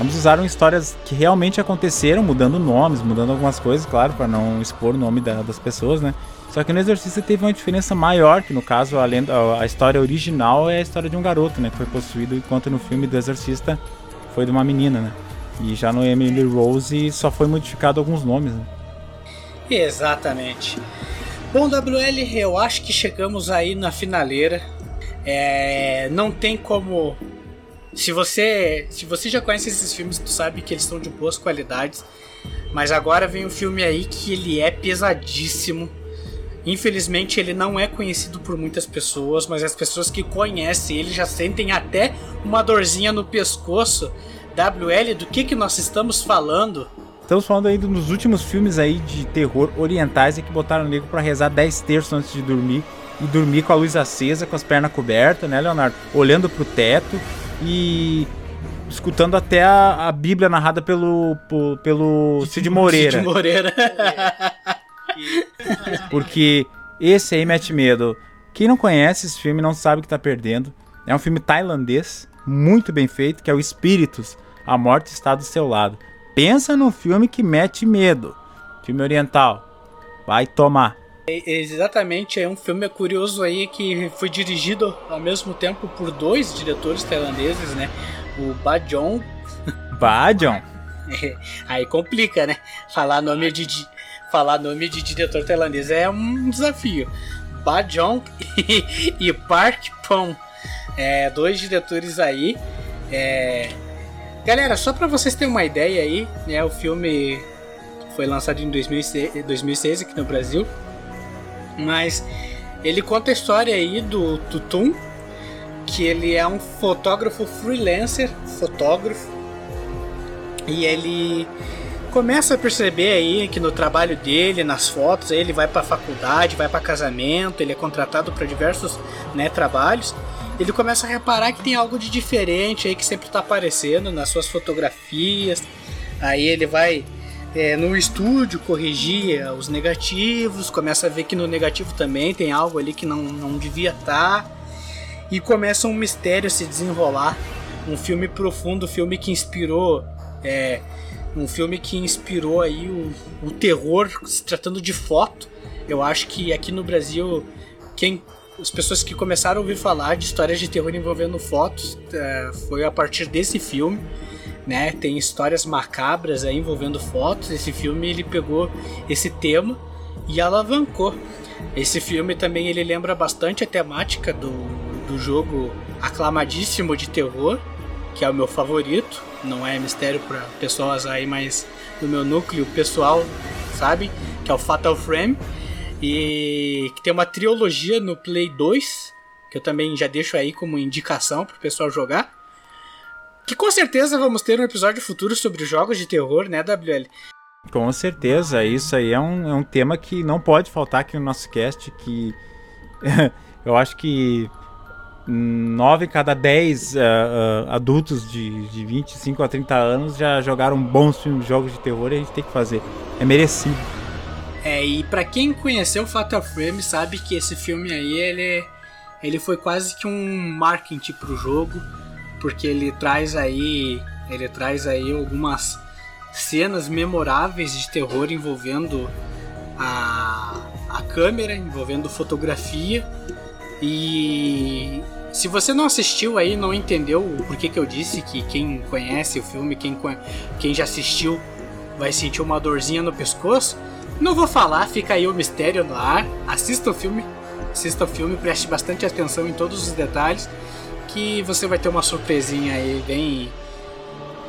ambos usaram histórias que realmente aconteceram, mudando nomes, mudando algumas coisas, claro, para não expor o nome da, das pessoas, né? Só que no Exorcista teve uma diferença maior, que no caso a, lenda, a história original é a história de um garoto, né? Que foi possuído, enquanto no filme do Exorcista foi de uma menina, né? E já no Emily Rose só foi modificado alguns nomes. Né? Exatamente. Bom, WL, eu acho que chegamos aí na finaleira. É, não tem como. Se você, se você já conhece esses filmes, tu sabe que eles são de boas qualidades. Mas agora vem um filme aí que ele é pesadíssimo. Infelizmente ele não é conhecido por muitas pessoas, mas as pessoas que conhecem ele já sentem até uma dorzinha no pescoço WL, do que, que nós estamos falando? Estamos falando aí dos últimos filmes aí de terror orientais que botaram o nego pra rezar 10 terços antes de dormir e dormir com a luz acesa, com as pernas cobertas, né, Leonardo? Olhando pro teto e escutando até a, a Bíblia narrada pelo, pelo Cid Moreira. Cid Moreira. Porque Esse aí mete medo. Quem não conhece esse filme não sabe o que tá perdendo. É um filme tailandês, muito bem feito, que é o Espíritos, A Morte Está do Seu Lado. Pensa num filme que mete medo. Filme oriental. Vai tomar. É, exatamente, é um filme curioso aí que foi dirigido ao mesmo tempo por dois diretores tailandeses, né? O Bajong. Bajong? É, aí complica, né? Falar nome de, falar nome de diretor tailandês é um desafio. Bajong e, e Park Pong. É, dois diretores aí. É... Galera, só para vocês terem uma ideia aí, né, o filme foi lançado em 2006, 2006 aqui no Brasil. Mas ele conta a história aí do Tutum, que ele é um fotógrafo freelancer, fotógrafo, e ele começa a perceber aí que no trabalho dele, nas fotos, ele vai para faculdade, vai para casamento, ele é contratado para diversos né, trabalhos. Ele começa a reparar que tem algo de diferente aí que sempre está aparecendo nas suas fotografias. Aí ele vai é, no estúdio corrigia os negativos, começa a ver que no negativo também tem algo ali que não, não devia estar. Tá, e começa um mistério se desenrolar. Um filme profundo, um filme que inspirou. É, um filme que inspirou aí o, o terror se tratando de foto. Eu acho que aqui no Brasil, quem as pessoas que começaram a ouvir falar de histórias de terror envolvendo fotos é, foi a partir desse filme né? Tem histórias macabras aí envolvendo fotos. Esse filme ele pegou esse tema e alavancou. Esse filme também ele lembra bastante a temática do, do jogo aclamadíssimo de terror, que é o meu favorito. Não é mistério para pessoas aí, mas do meu núcleo pessoal, sabe? Que é o Fatal Frame. E que tem uma trilogia no Play 2, que eu também já deixo aí como indicação para o pessoal jogar. Que com certeza vamos ter um episódio futuro sobre jogos de terror, né, WL? Com certeza, isso aí é um, é um tema que não pode faltar aqui no nosso cast, que eu acho que 9 em cada 10 uh, uh, adultos de, de 25 a 30 anos já jogaram bons filmes, jogos de terror e a gente tem que fazer. É merecido. É, e para quem conheceu Fatal Frame sabe que esse filme aí, ele, ele foi quase que um marketing pro jogo porque ele traz aí ele traz aí algumas cenas memoráveis de terror envolvendo a, a câmera, envolvendo fotografia. E se você não assistiu aí, não entendeu o porquê que eu disse que quem conhece o filme, quem, quem já assistiu, vai sentir uma dorzinha no pescoço, não vou falar, fica aí o mistério no ar. Assista o filme, assista o filme, preste bastante atenção em todos os detalhes que você vai ter uma surpresinha aí bem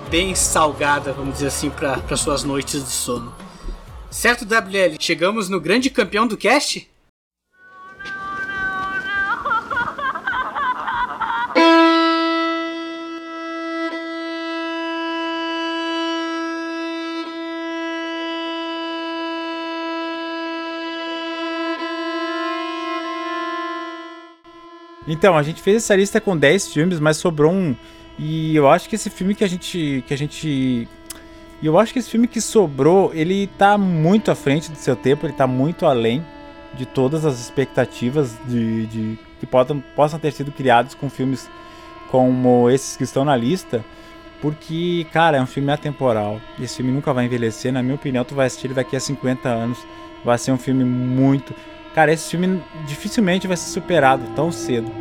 bem salgada, vamos dizer assim, para suas noites de sono. Certo, WL? Chegamos no grande campeão do cast? Então, a gente fez essa lista com 10 filmes, mas sobrou um. E eu acho que esse filme que a gente. que a gente. Eu acho que esse filme que sobrou, ele tá muito à frente do seu tempo, ele tá muito além de todas as expectativas de, de que possam, possam ter sido criados com filmes como esses que estão na lista. Porque, cara, é um filme atemporal. Esse filme nunca vai envelhecer. Na minha opinião, tu vai assistir ele daqui a 50 anos. Vai ser um filme muito Cara, esse filme dificilmente vai ser superado tão cedo.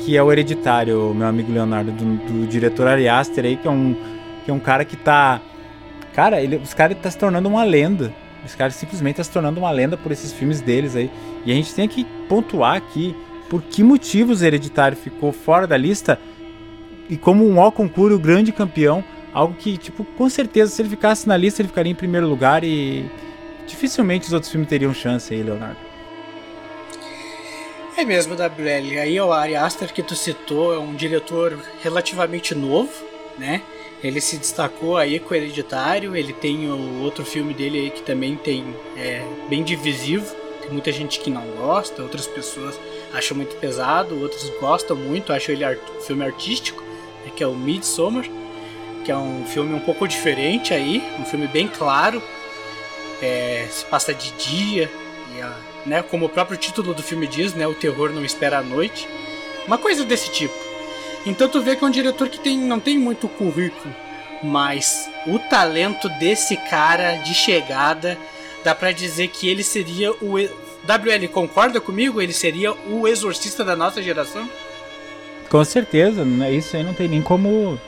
Que é o Hereditário, meu amigo Leonardo, do, do diretor Ari Aster aí, que é um, que é um cara que tá. Cara, ele, os caras tá se tornando uma lenda. Os caras simplesmente tá se tornando uma lenda por esses filmes deles aí. E a gente tem que pontuar aqui por que motivos Hereditário ficou fora da lista e como um ó concurso, o grande campeão. Algo que, tipo, com certeza, se ele ficasse na lista, ele ficaria em primeiro lugar e dificilmente os outros filmes teriam chance aí, Leonardo. É mesmo, WL. Aí o Ari Aster que tu citou é um diretor relativamente novo, né? Ele se destacou aí com o Hereditário, ele tem o outro filme dele aí que também tem é, bem divisivo. Tem muita gente que não gosta, outras pessoas acham muito pesado, outros gostam muito, acham ele art filme artístico, né, que é o Midsommar, que é um filme um pouco diferente aí, um filme bem claro, é, se passa de dia, né, como o próprio título do filme diz, né, o terror não espera a noite. Uma coisa desse tipo. Então tu vê que é um diretor que tem, não tem muito currículo, mas o talento desse cara de chegada dá para dizer que ele seria o WL concorda comigo? Ele seria o exorcista da nossa geração? Com certeza, né? isso aí não tem nem como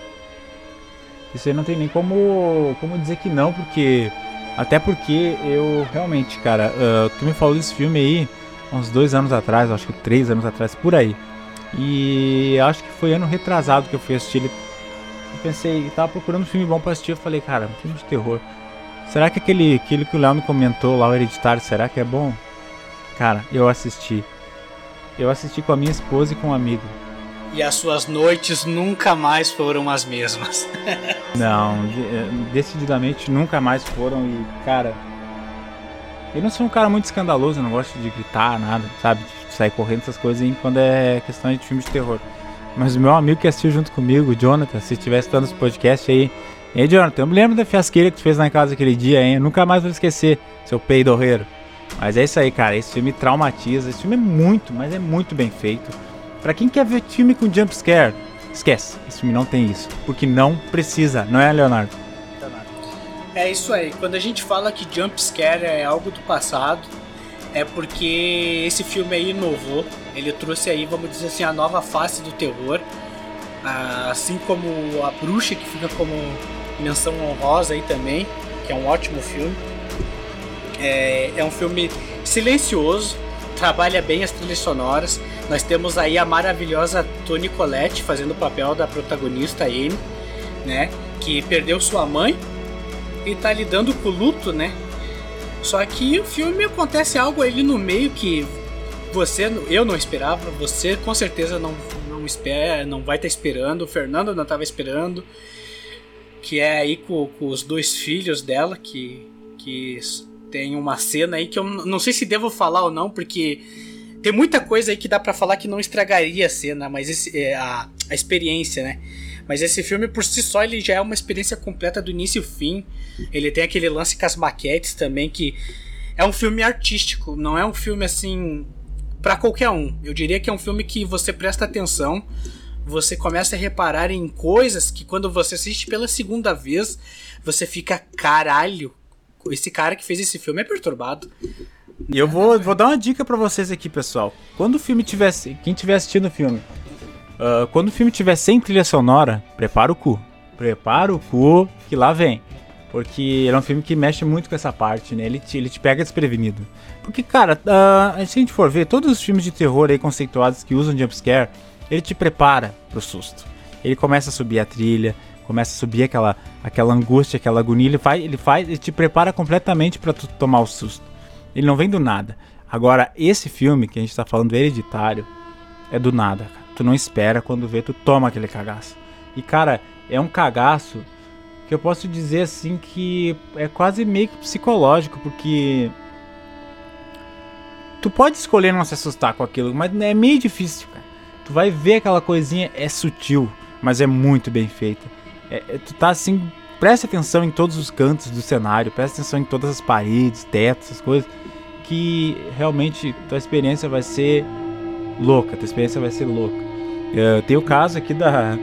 isso aí não tem nem como como dizer que não, porque até porque eu realmente, cara, uh, tu me falou desse filme aí uns dois anos atrás, acho que três anos atrás, por aí. E acho que foi ano retrasado que eu fui assistir ele. Eu pensei, tava procurando um filme bom pra assistir. Eu falei, cara, um filme de terror. Será que aquele, aquele que o Léo me comentou lá, o Hereditário, será que é bom? Cara, eu assisti. Eu assisti com a minha esposa e com um amigo. E as suas noites nunca mais foram as mesmas. não, eh, decididamente nunca mais foram. E, cara, eu não sou um cara muito escandaloso, eu não gosto de gritar, nada, sabe? De sair correndo essas coisas aí quando é questão de filme de terror. Mas o meu amigo que assistiu junto comigo, Jonathan, se estiver estando esse podcast aí. Ei, Jonathan, eu me lembro da fiasqueira que tu fez em casa aquele dia, hein? Eu nunca mais vou esquecer, seu peidorreiro. Mas é isso aí, cara. Esse filme traumatiza. Esse filme é muito, mas é muito bem feito. Pra quem quer ver filme com jump scare, esquece. Esse filme não tem isso. Porque não precisa, não é, Leonardo? É isso aí. Quando a gente fala que jump scare é algo do passado, é porque esse filme aí inovou. Ele trouxe aí, vamos dizer assim, a nova face do terror. Ah, assim como A Bruxa, que fica como menção honrosa aí também, que é um ótimo filme. É, é um filme silencioso, trabalha bem as trilhas sonoras. Nós temos aí a maravilhosa Toni Collette fazendo o papel da protagonista Anne, né? Que perdeu sua mãe e tá lidando com o luto, né? Só que o filme acontece algo ali no meio que você, eu não esperava, você com certeza não, não espera, não vai estar tá esperando, o Fernando não estava esperando, que é aí com, com os dois filhos dela que que tem uma cena aí que eu não sei se devo falar ou não, porque tem muita coisa aí que dá para falar que não estragaria a cena, mas esse, é, a, a experiência, né? Mas esse filme por si só ele já é uma experiência completa do início ao fim. Ele tem aquele lance com as maquetes também que é um filme artístico, não é um filme assim para qualquer um. Eu diria que é um filme que você presta atenção, você começa a reparar em coisas que quando você assiste pela segunda vez, você fica caralho, esse cara que fez esse filme é perturbado. E eu vou, vou dar uma dica para vocês aqui, pessoal. Quando o filme tivesse. Quem estiver assistindo o filme. Uh, quando o filme tiver sem trilha sonora, prepara o cu. Prepara o cu que lá vem. Porque ele é um filme que mexe muito com essa parte, né? Ele te, ele te pega desprevenido. Porque, cara, uh, se a gente for ver, todos os filmes de terror aí conceituados que usam jumpscare, ele te prepara pro susto. Ele começa a subir a trilha, começa a subir aquela, aquela angústia, aquela agonia, ele faz, ele faz, ele te prepara completamente para tu tomar o susto. Ele não vem do nada. Agora, esse filme que a gente tá falando, Hereditário, é do nada, cara. Tu não espera quando vê, tu toma aquele cagaço. E, cara, é um cagaço que eu posso dizer assim que é quase meio que psicológico, porque tu pode escolher não se assustar com aquilo, mas é meio difícil, cara. Tu vai ver aquela coisinha, é sutil, mas é muito bem feita. É, é, tu tá assim, presta atenção em todos os cantos do cenário, presta atenção em todas as paredes, tetos, essas coisas, que realmente tua experiência vai ser louca, tua experiência vai ser louca. Uh, tem o caso aqui da.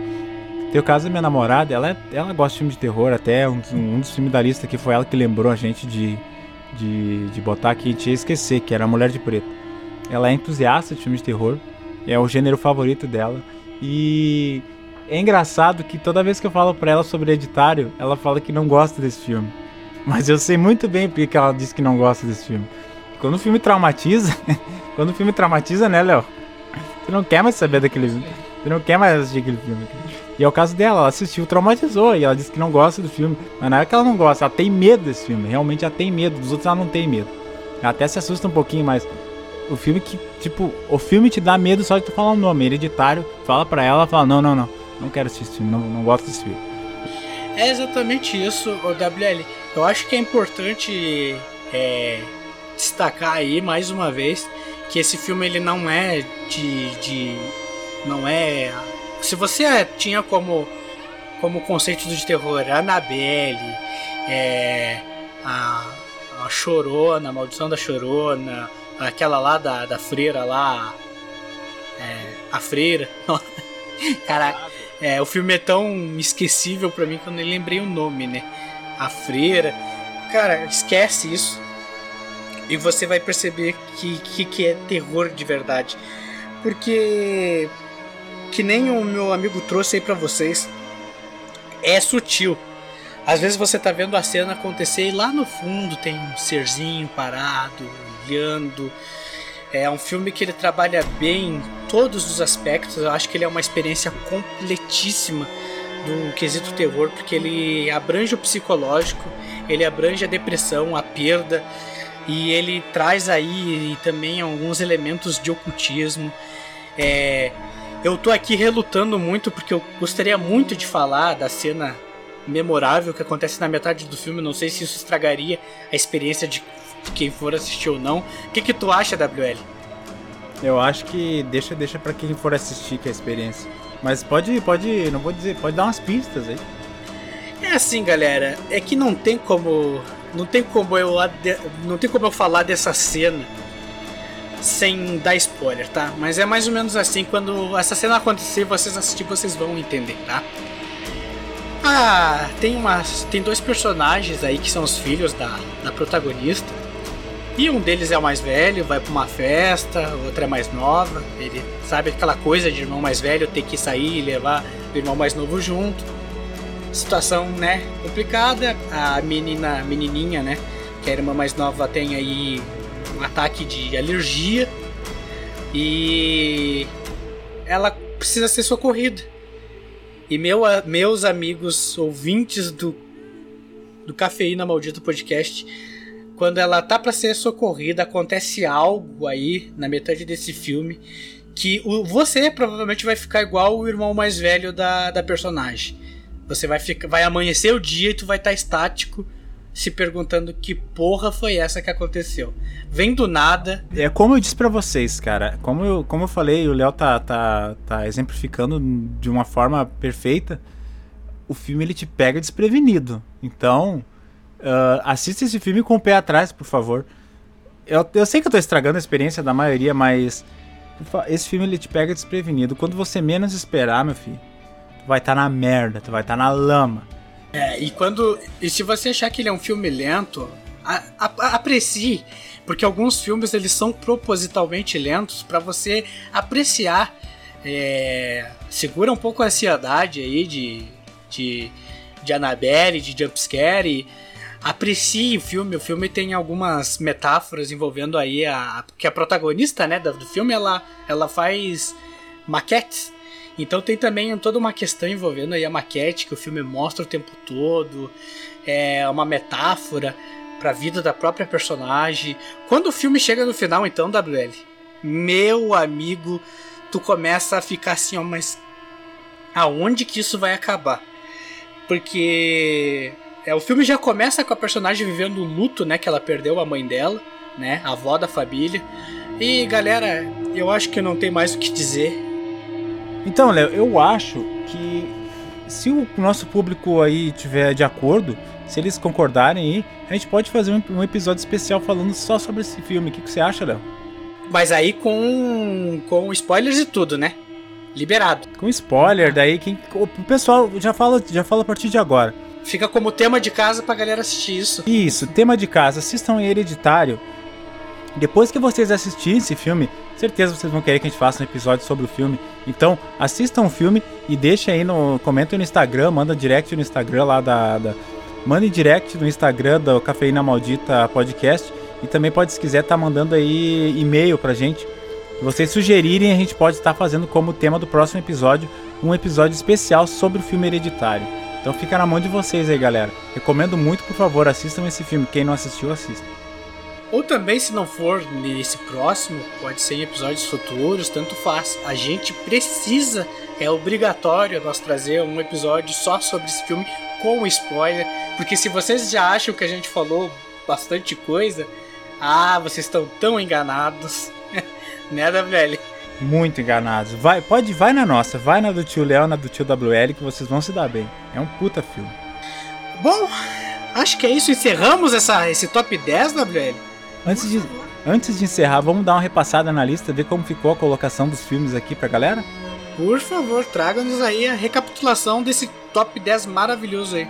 Tem o caso da minha namorada, ela, é, ela gosta de filme de terror, até um, um dos filmes da lista que foi ela que lembrou a gente de, de, de botar aqui, a gente ia esquecer, que era a Mulher de Preto. Ela é entusiasta de filme de terror, é o gênero favorito dela. E é engraçado que toda vez que eu falo pra ela sobre Hereditário, ela fala que não gosta desse filme. Mas eu sei muito bem porque que ela diz que não gosta desse filme. Quando o filme traumatiza, quando o filme traumatiza, né, Léo? Você não quer mais saber daquele filme. Você não quer mais assistir aquele filme. E é o caso dela, ela assistiu, traumatizou e ela disse que não gosta do filme. Mas não é que ela não gosta, ela tem medo desse filme. Realmente ela tem medo, dos outros ela não tem medo. Ela até se assusta um pouquinho, mas o filme que, tipo, o filme te dá medo só de tu falar o nome. Hereditário, fala pra ela, fala, não, não, não não quero assistir esse filme, não, não gosto desse filme. É exatamente isso, o WL. Eu acho que é importante é, destacar aí mais uma vez que esse filme ele não é de, de não é se você tinha como como conceito de terror Annabelle, é, a, a Chorona, a Maldição da Chorona, aquela lá da, da freira lá. É, a freira. Caraca, é, o filme é tão esquecível para mim que eu nem lembrei o nome, né? A freira. Cara, esquece isso. E você vai perceber que, que, que é terror de verdade. Porque. Que nem o meu amigo trouxe aí pra vocês. É sutil. Às vezes você tá vendo a cena acontecer e lá no fundo tem um serzinho parado, olhando. É um filme que ele trabalha bem todos os aspectos. Eu acho que ele é uma experiência completíssima do quesito terror, porque ele abrange o psicológico, ele abrange a depressão, a perda, e ele traz aí também alguns elementos de ocultismo. É, eu tô aqui relutando muito porque eu gostaria muito de falar da cena memorável que acontece na metade do filme. Não sei se isso estragaria a experiência de quem for assistir ou não. O que, que tu acha, WL? Eu acho que deixa, deixa para quem for assistir que é a experiência. Mas pode, pode, não vou dizer, pode dar umas pistas aí. É assim, galera, é que não tem como, não tem como eu, não tem como eu falar dessa cena sem dar spoiler, tá? Mas é mais ou menos assim, quando essa cena acontecer, vocês assistir, vocês vão entender, tá? Ah, tem umas, tem dois personagens aí que são os filhos da, da protagonista. E um deles é o mais velho, vai para uma festa, outra é mais nova. Ele sabe aquela coisa de irmão mais velho ter que sair e levar o irmão mais novo junto. Situação, né, complicada. A menina, menininha, né, que é a irmã mais nova tem aí um ataque de alergia e ela precisa ser socorrida. E meu, meus amigos ouvintes do do Cafeína Maldito Podcast quando ela tá para ser socorrida, acontece algo aí na metade desse filme que o, você provavelmente vai ficar igual o irmão mais velho da, da personagem. Você vai, ficar, vai amanhecer o dia e tu vai estar tá estático se perguntando que porra foi essa que aconteceu. Vem do nada. É como eu disse para vocês, cara. Como eu, como eu falei, o Léo tá, tá, tá exemplificando de uma forma perfeita. O filme ele te pega desprevenido. Então, Uh, assista esse filme com o pé atrás, por favor. Eu, eu sei que eu tô estragando a experiência da maioria, mas esse filme ele te pega desprevenido. Quando você menos esperar, meu filho, tu vai estar tá na merda, tu vai estar tá na lama. É, e quando. E se você achar que ele é um filme lento, a, a, aprecie. Porque alguns filmes eles são propositalmente lentos para você apreciar. É, segura um pouco a ansiedade aí de, de, de Annabelle, de jumpscare. E, aprecie o filme. O filme tem algumas metáforas envolvendo aí a que a protagonista, né, do filme, ela ela faz maquetes. Então tem também toda uma questão envolvendo aí a maquete que o filme mostra o tempo todo. É uma metáfora para a vida da própria personagem. Quando o filme chega no final, então, WL, meu amigo, tu começa a ficar assim, ó, mas aonde que isso vai acabar? Porque é, o filme já começa com a personagem vivendo o luto, né? Que ela perdeu a mãe dela, né? A avó da família. E galera, eu acho que não tem mais o que dizer. Então, Léo, eu acho que se o nosso público aí tiver de acordo, se eles concordarem aí, a gente pode fazer um, episódio especial falando só sobre esse filme. O que, que você acha, Léo? Mas aí com, com spoilers e tudo, né? Liberado. Com spoiler, daí quem. O pessoal já fala, já fala a partir de agora. Fica como tema de casa pra galera assistir isso. Isso, tema de casa. Assistam Hereditário. Depois que vocês assistirem esse filme, certeza vocês vão querer que a gente faça um episódio sobre o filme. Então, assistam o filme e deixem aí no. Comentem no Instagram, manda direct no Instagram lá da. da manda direct no Instagram do Cafeína Maldita Podcast. E também pode, se quiser, tá mandando aí e-mail pra gente. Se vocês sugerirem, a gente pode estar tá fazendo como tema do próximo episódio um episódio especial sobre o filme Hereditário. Então fica na mão de vocês aí, galera. Recomendo muito, por favor, assistam esse filme. Quem não assistiu, assista. Ou também, se não for nesse próximo, pode ser em episódios futuros, tanto faz. A gente precisa, é obrigatório nós trazer um episódio só sobre esse filme com spoiler, porque se vocês já acham que a gente falou bastante coisa, ah, vocês estão tão enganados, né, da velha? Muito enganados. Vai, pode, vai na nossa, vai na do tio Léo, na do tio WL, que vocês vão se dar bem. É um puta filme. Bom, Acho que é isso. Encerramos essa, esse top 10, WL. Antes de, antes de encerrar, vamos dar uma repassada na lista, ver como ficou a colocação dos filmes aqui pra galera? Por favor, traga-nos aí a recapitulação desse top 10 maravilhoso aí.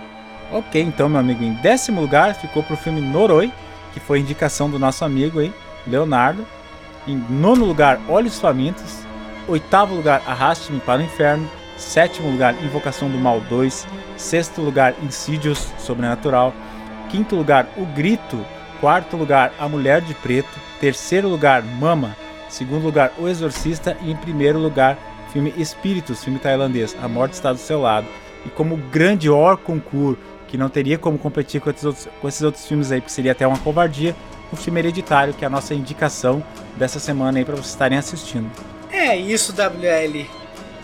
Ok, então, meu amigo, em décimo lugar ficou pro filme Noroi, que foi indicação do nosso amigo aí, Leonardo. Em nono lugar, Olhos Famintos. Oitavo lugar, Arraste-me para o Inferno. Sétimo lugar, Invocação do Mal 2. Sexto lugar, Insídios Sobrenatural. Quinto lugar, O Grito. Quarto lugar, A Mulher de Preto. Terceiro lugar, Mama. Segundo lugar, O Exorcista. E em primeiro lugar, filme Espíritos, filme tailandês. A Morte está do seu lado. E como grande or concurso, que não teria como competir com esses, outros, com esses outros filmes aí, porque seria até uma covardia, o filme Hereditário, que é a nossa indicação dessa semana aí para vocês estarem assistindo. É isso, WL.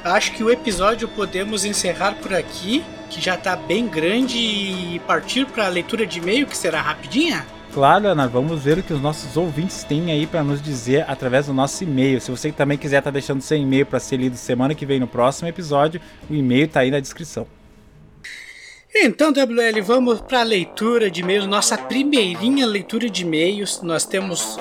Acho que o episódio podemos encerrar por aqui, que já está bem grande, e partir para a leitura de e-mail, que será rapidinha? Claro, Leonardo, vamos ver o que os nossos ouvintes têm aí para nos dizer através do nosso e-mail. Se você também quiser estar tá deixando seu e-mail para ser lido semana que vem no próximo episódio, o e-mail está aí na descrição. Então, WL, vamos para a leitura de e-mails, nossa primeirinha leitura de e-mails. Nós temos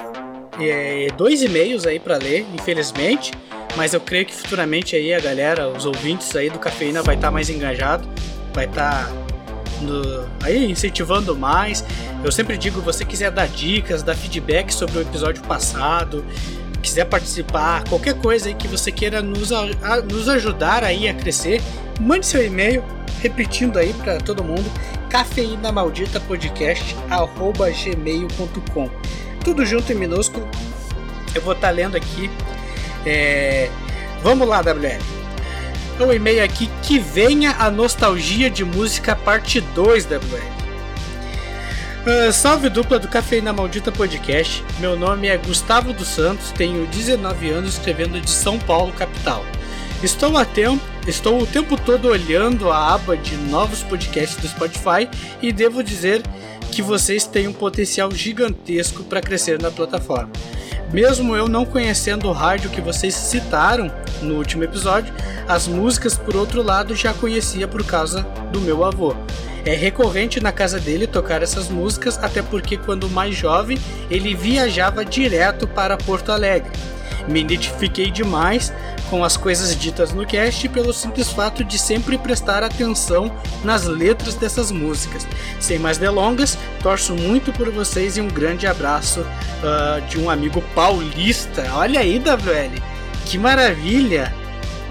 é, dois e-mails aí para ler, infelizmente, mas eu creio que futuramente aí a galera, os ouvintes aí do Cafeína vai estar tá mais engajado, vai estar tá aí incentivando mais. Eu sempre digo, você quiser dar dicas, dar feedback sobre o episódio passado, quiser participar, qualquer coisa aí que você queira nos, a, nos ajudar aí a crescer, mande seu e-mail, repetindo aí para todo mundo, cafeinamalditapodcast@gmail.com. Tudo junto em minúsculo. Eu vou estar tá lendo aqui. É... Vamos lá, WL. O um e-mail aqui que venha a nostalgia de música parte 2, WL. Uh, salve dupla do Cafeína Maldita Podcast. Meu nome é Gustavo dos Santos, tenho 19 anos escrevendo de São Paulo, capital. Estou, a tempo, estou o tempo todo olhando a aba de novos podcasts do Spotify e devo dizer que vocês têm um potencial gigantesco para crescer na plataforma. Mesmo eu não conhecendo o rádio que vocês citaram no último episódio, as músicas, por outro lado, já conhecia por causa do meu avô. É recorrente na casa dele tocar essas músicas, até porque quando mais jovem ele viajava direto para Porto Alegre. Me identifiquei demais com as coisas ditas no cast pelo simples fato de sempre prestar atenção nas letras dessas músicas. Sem mais delongas, torço muito por vocês e um grande abraço uh, de um amigo paulista. Olha aí, WL, que maravilha!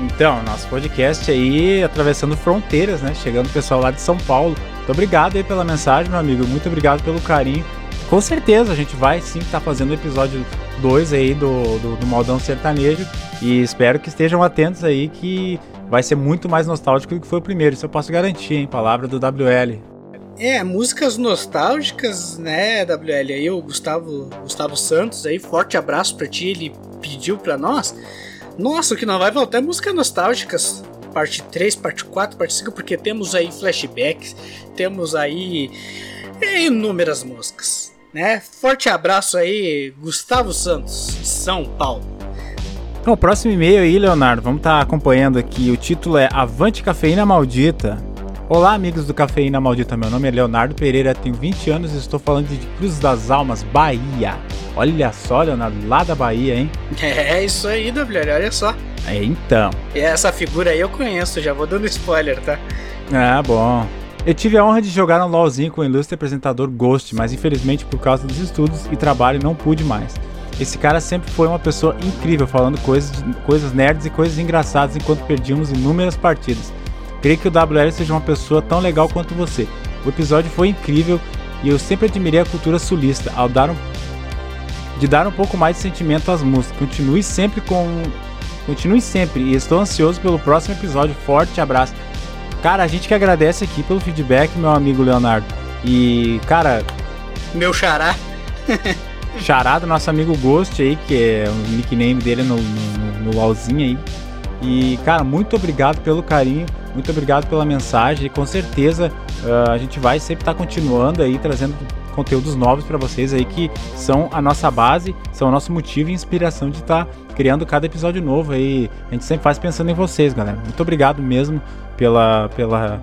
Então, nosso podcast aí atravessando fronteiras, né? Chegando o pessoal lá de São Paulo. Muito obrigado aí pela mensagem, meu amigo. Muito obrigado pelo carinho. Com certeza a gente vai sim estar tá fazendo o episódio 2 aí do, do, do Maldão Sertanejo. E espero que estejam atentos aí que vai ser muito mais nostálgico do que foi o primeiro. Isso eu posso garantir, hein? Palavra do WL. É, músicas nostálgicas, né, WL? Aí o Gustavo, Gustavo Santos aí, forte abraço para ti, ele pediu para nós. Nossa, que não vai voltar músicas nostálgicas. Parte 3, parte 4, parte 5, porque temos aí flashbacks, temos aí inúmeras músicas. Né? Forte abraço aí, Gustavo Santos, de São Paulo. Então, próximo e-mail aí, Leonardo, vamos estar tá acompanhando aqui. O título é Avante Cafeína Maldita. Olá, amigos do Cafeína Maldita. Meu nome é Leonardo Pereira, tenho 20 anos e estou falando de Cruz das Almas, Bahia. Olha só, Leonardo, lá da Bahia, hein? É isso aí, WL, olha só. É, então. E essa figura aí eu conheço, já vou dando spoiler, tá? Ah, bom. Eu tive a honra de jogar um LOLzinho com o ilustre apresentador Ghost, mas infelizmente por causa dos estudos e trabalho não pude mais. Esse cara sempre foi uma pessoa incrível, falando coisas, coisas nerds e coisas engraçadas enquanto perdíamos inúmeras partidas. Creio que o WL seja uma pessoa tão legal quanto você. O episódio foi incrível e eu sempre admirei a cultura sulista ao dar um de dar um pouco mais de sentimento às músicas. Continue sempre com. Continue sempre e estou ansioso pelo próximo episódio. Forte abraço. Cara, a gente que agradece aqui pelo feedback, meu amigo Leonardo. E, cara. Meu xará. xará do nosso amigo Ghost aí, que é o nickname dele no, no, no LOLzinho aí. E, cara, muito obrigado pelo carinho, muito obrigado pela mensagem. E com certeza uh, a gente vai sempre estar tá continuando aí, trazendo conteúdos novos para vocês aí que são a nossa base, são o nosso motivo e inspiração de estar tá criando cada episódio novo aí. A gente sempre faz pensando em vocês, galera. Muito obrigado mesmo pela pela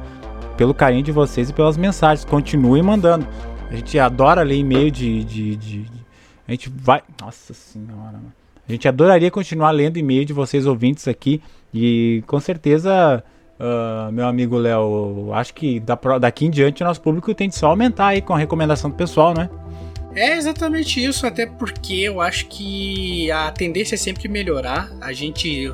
pelo carinho de vocês e pelas mensagens. Continuem mandando. A gente adora ler e-mail de, de, de, de, A gente vai. Nossa senhora, mano. A gente adoraria continuar lendo e-mail de vocês ouvintes aqui. E com certeza, uh, meu amigo Léo, acho que daqui em diante o nosso público tem de só aumentar aí com a recomendação do pessoal, né? É exatamente isso, até porque eu acho que a tendência é sempre melhorar. A gente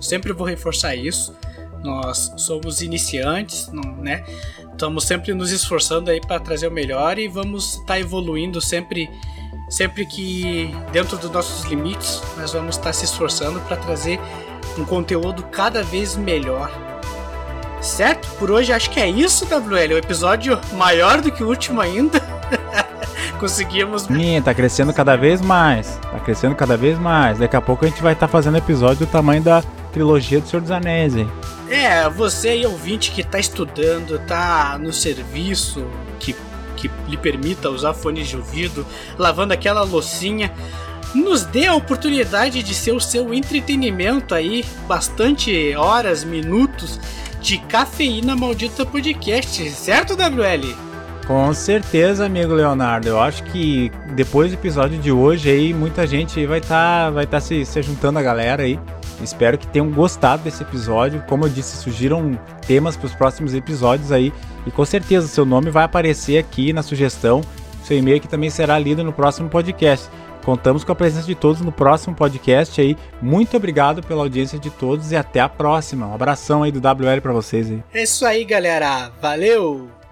sempre vou reforçar isso. Nós somos iniciantes, né? Estamos sempre nos esforçando aí para trazer o melhor e vamos estar tá evoluindo sempre sempre que dentro dos nossos limites, nós vamos estar tá se esforçando para trazer um conteúdo cada vez melhor. Certo? Por hoje acho que é isso, WL. O episódio maior do que o último ainda. Conseguimos. Sim, tá crescendo cada vez mais. Tá crescendo cada vez mais. Daqui a pouco a gente vai estar tá fazendo episódio do tamanho da trilogia do Senhor dos Anéis, hein? É, você aí ouvinte que tá estudando, tá no serviço, que, que lhe permita usar fones de ouvido, lavando aquela loucinha, nos dê a oportunidade de ser o seu entretenimento aí, bastante horas, minutos de cafeína maldita podcast, certo, WL? Com certeza, amigo Leonardo. Eu acho que depois do episódio de hoje aí, muita gente vai estar tá, vai tá se, se juntando a galera aí. Espero que tenham gostado desse episódio. Como eu disse, surgiram temas para os próximos episódios aí. E com certeza seu nome vai aparecer aqui na sugestão. Seu e-mail que também será lido no próximo podcast. Contamos com a presença de todos no próximo podcast aí. Muito obrigado pela audiência de todos e até a próxima. Um abração aí do WL para vocês aí. É isso aí, galera. Valeu!